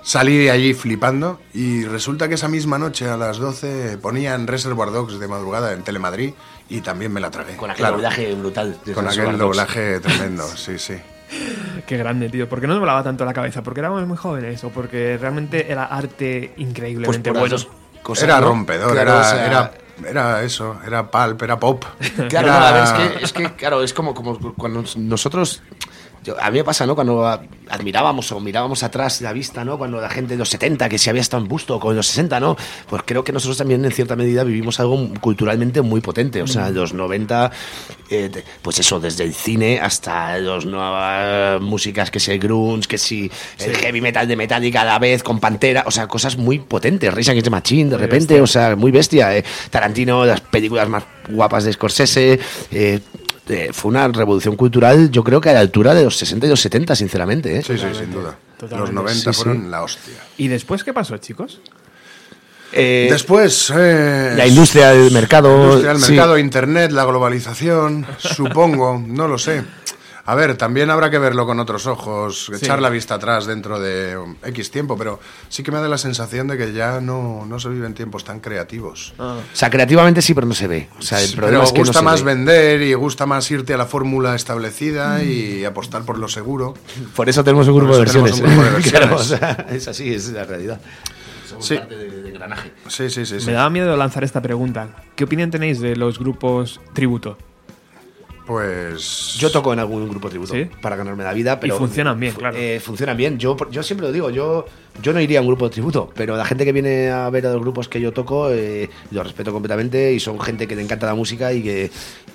salí de allí flipando y resulta que esa misma noche a las 12 ponían Reservoir Dogs de madrugada en Telemadrid y también me la tragué.
Con aquel
Claro,
doblaje brutal. de
Con aquel doblaje tremendo, sí, sí.
Qué grande, tío. ¿Por qué nos volaba tanto la cabeza? ¿Porque éramos muy jóvenes o porque realmente era arte
Pues
increíblemente
por las
bueno?
cosas,
era
¿no?
rompedor,
Claro,
era,
o sea,
era, era eso, era pulp, era pop.
Claro,
Era-
no, a ver, es que, es que, claro, es como, como cuando nosotros. Yo- a mí me pasa, ¿no? Cuando admirábamos o mirábamos atrás la vista, ¿no? Cuando la gente de los 70, que si había estado en busto, con los 60, ¿no? Pues creo que nosotros también, en cierta medida, vivimos algo culturalmente muy potente. O sea, los 90, eh, pues eso, desde el cine hasta las nuevas músicas, que si el grunge, que si el heavy metal de Metallica a la vez, con Pantera, o sea, cosas muy potentes. Against the Machine, de repente, o sea, muy bestia. eh. Tarantino, las películas más guapas de Scorsese. eh, eh, fue una revolución cultural, yo creo que a la altura de los 60 y los 70, sinceramente. ¿eh?
Sí, sí, sin duda. Los
Totalmente.
90
Sí, sí.
fueron la hostia.
¿Y después qué pasó, chicos?
Eh,
Después, eh,
la industria del mercado.
la industria del
sí.
mercado, internet, la globalización, supongo, no lo sé. A ver, también habrá que verlo con otros ojos, echar la vista atrás dentro de X tiempo, pero sí que me da la sensación de que ya no, no se viven tiempos tan creativos.
O sea, creativamente sí, pero no se ve. O sea, el problema
pero
es que
gusta
no se
más
ve.
vender y gusta más irte a la fórmula establecida y apostar por lo seguro.
Por eso tenemos un grupo de versiones.
un grupo de
Claro,
versiones.
o sea, es así, es la realidad. Somos
Sí.
parte de, de engranaje.
Sí, sí, sí. sí.
Me daba miedo lanzar esta pregunta. ¿Qué opinión tenéis de los grupos tributo?
Pues...
Yo toco en algún grupo tributo
¿Sí?
para ganarme la vida, pero
funcionan bien, claro.
eh, funcionan bien. Yo, yo siempre lo digo, yo, yo no iría a un grupo de tributo, pero la gente que viene a ver a los grupos que yo toco, eh, lo respeto completamente y son gente que le encanta la música y que,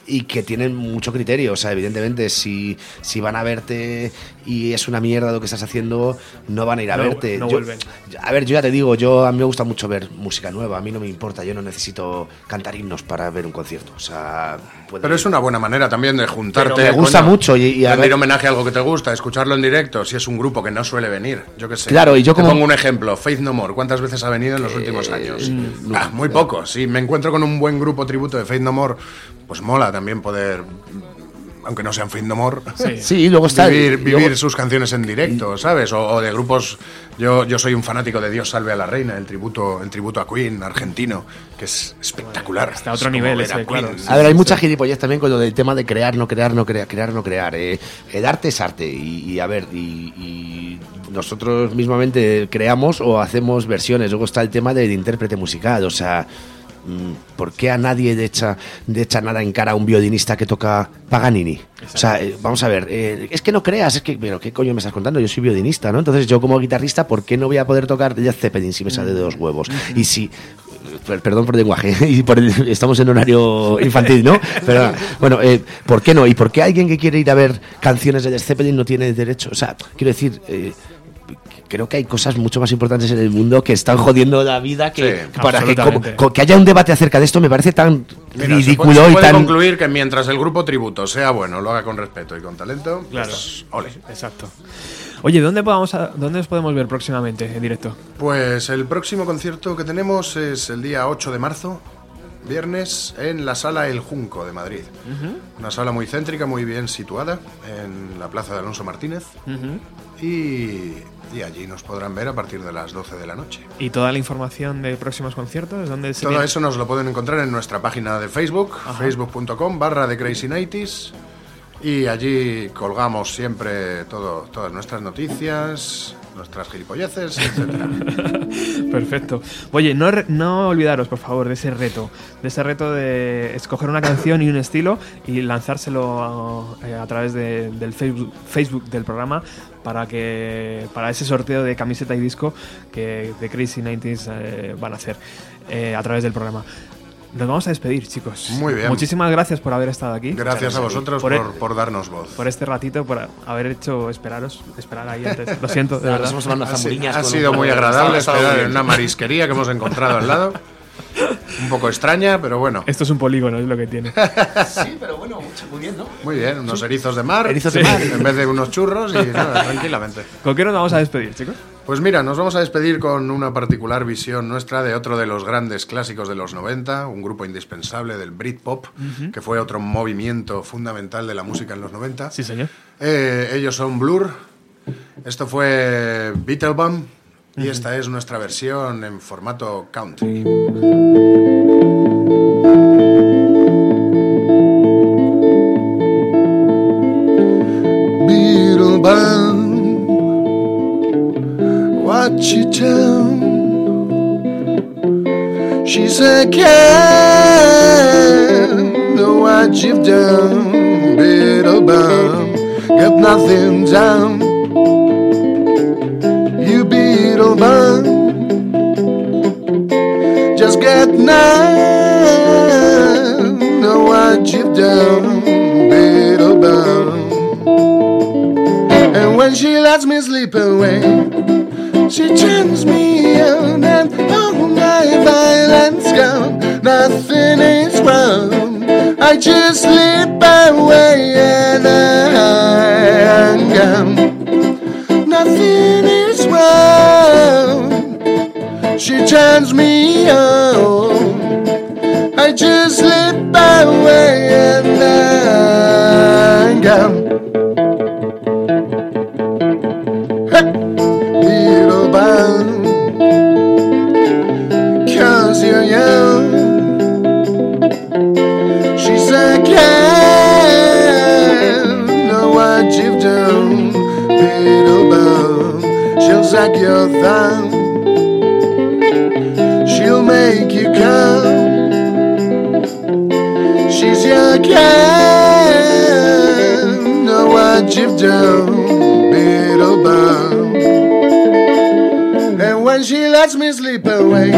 y que tienen mucho criterio. O sea, evidentemente, si, si van a verte y es una mierda lo que estás haciendo, no van a ir a
No-
verte.
no
Yo-
vuelven.
a ver, yo ya te digo, yo a mí me gusta mucho ver música nueva, a mí no me importa, yo no necesito cantar himnos para ver un concierto. O sea,
Pero
ir-
es una buena manera también de juntarte.
Pero me gusta
coño,
mucho y- y a
rendir
ver-
homenaje a algo que te gusta, escucharlo en directo, si es un grupo que no suele venir. Yo qué sé.
Claro, y yo como-
pongo un ejemplo, Faith No More. ¿Cuántas veces ha venido en los últimos años? Ah, muy poco. Si me encuentro con un buen grupo tributo de Faith No More, pues mola también poder, aunque no sean More,
Sí, y luego está.
vivir,
luego-
vivir sus canciones en directo, ¿sabes? O, o de grupos. Yo, yo soy un fanático de Dios salve a la reina, el tributo, el tributo a Queen argentino, que es espectacular.
Está a otro
Es
nivel ese,
a Queen.
claro.
A ver, hay mucha gilipollez también con lo del tema de crear, no crear, no crear, crear, no crear. eh. El arte es arte y, y, a ver, y, y nosotros mismamente creamos o hacemos versiones. Luego está el tema del intérprete musical, o sea, ¿por qué a nadie le echa, le echa nada en cara a un violinista que toca Paganini? O sea, eh, vamos a ver, eh, es que no creas, es que, pero ¿qué coño me estás contando? Yo soy violinista, ¿no? Entonces yo como guitarrista, ¿por qué no voy a poder tocar Led Zeppelin si me sale de los huevos? Y si per- perdón por el lenguaje, y por el- estamos en horario infantil, ¿no? Pero bueno, eh, ¿por qué no? ¿Y por qué alguien que quiere ir a ver canciones de Led Zeppelin no tiene derecho? O sea, quiero decir, eh, creo que hay cosas mucho más importantes en el mundo que están jodiendo la vida que
Sí,
para que, como- que haya un debate acerca de esto me parece tan
Mira, se
ridículo
puede, se
y
puede
tan
concluir que mientras el grupo tributo sea bueno, lo haga con respeto y con talento,
Claro.
pues, ole.
Exacto. Oye, ¿dónde, podamos a- ¿dónde os podemos ver próximamente en directo?
Pues el próximo concierto que tenemos es el día 8 de marzo, viernes, en la sala El Junco de Madrid. Una sala muy céntrica, muy bien situada, en la plaza de Alonso Martínez. Y, y allí nos podrán ver a partir de las 12 de la noche.
¿Y toda la información de próximos conciertos? ¿Dónde se
Todo
viene?
eso nos lo pueden encontrar en nuestra página de Facebook, facebook.com barra de Crazy Nighties. Y allí colgamos siempre todo, todas nuestras noticias, nuestras gilipolleces, etcétera.
Perfecto. Oye, no, no olvidaros, por favor, de ese reto. De ese reto de escoger una canción y un estilo y lanzárselo a, eh, a través de- del Facebook, Facebook del programa para que para ese sorteo de camiseta y disco que de Crazy 90s eh, van a hacer eh, a través del programa. nos vamos a despedir, chicos.
Muy bien.
Muchísimas gracias por haber estado aquí.
Gracias a vosotros
Por
por,
el-
por darnos voz.
Por este ratito, por haber hecho esperaros, esperar ahí antes. Lo siento, de verdad.
Ha, ha sido muy agradable esperar en una marisquería que hemos encontrado al lado. Un poco extraña, pero bueno.
Esto es un polígono, es lo que tiene.
Sí, pero bueno, mucho- muy bien, ¿no?
Muy bien, unos erizos de mar.
Erizos de mar.
En vez de unos churros y nada, tranquilamente.
¿Con qué nos vamos a despedir, chicos?
Pues mira, nos vamos a despedir con una particular visión nuestra de otro de los grandes clásicos de los 90, un grupo indispensable del Britpop, que fue otro movimiento fundamental de la música en los 90.
Sí, señor.
Eh, ellos son Blur. Esto fue Beetlebum. Y esta es nuestra versión en formato country.
Beetlebum, what you done? She said, Can know what you've done, Beetlebum? Got nothing down. She lets me sleep away, she turns me on and all my violence gone. Nothing is wrong. I just slip away and I'm gone. Nothing is wrong. She turns me on. I just She'll suck She'll make you come. She's your can Know what you've done Little bound and when she lets me sleep away,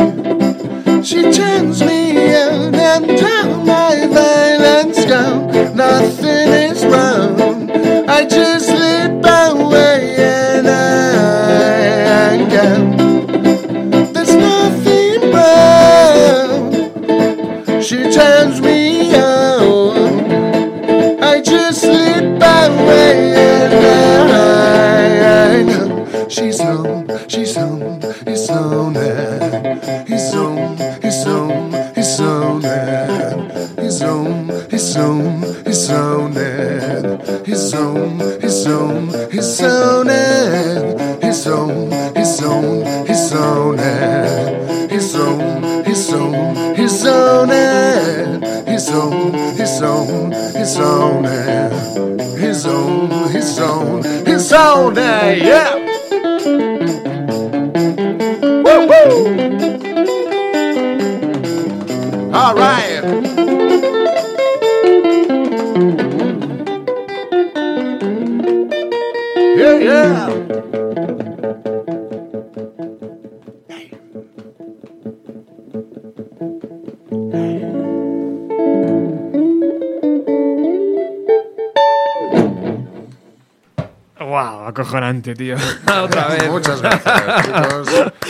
Tío. Otra vez.
Muchas gracias, chicos.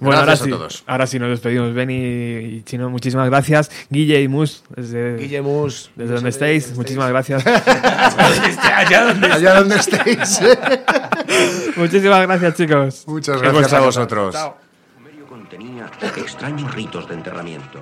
Bueno, ahora
Gracias a
sí,
todos.
ahora sí nos despedimos. Benny y Chino, muchísimas gracias. Guille y Mus, desde,
Guillemus.
desde donde estéis, muchísimas gracias.
Allá donde estéis.
muchísimas gracias, chicos.
Muchas gracias a vosotros.
Chao.
medio contenía extraños ritos de enterramiento.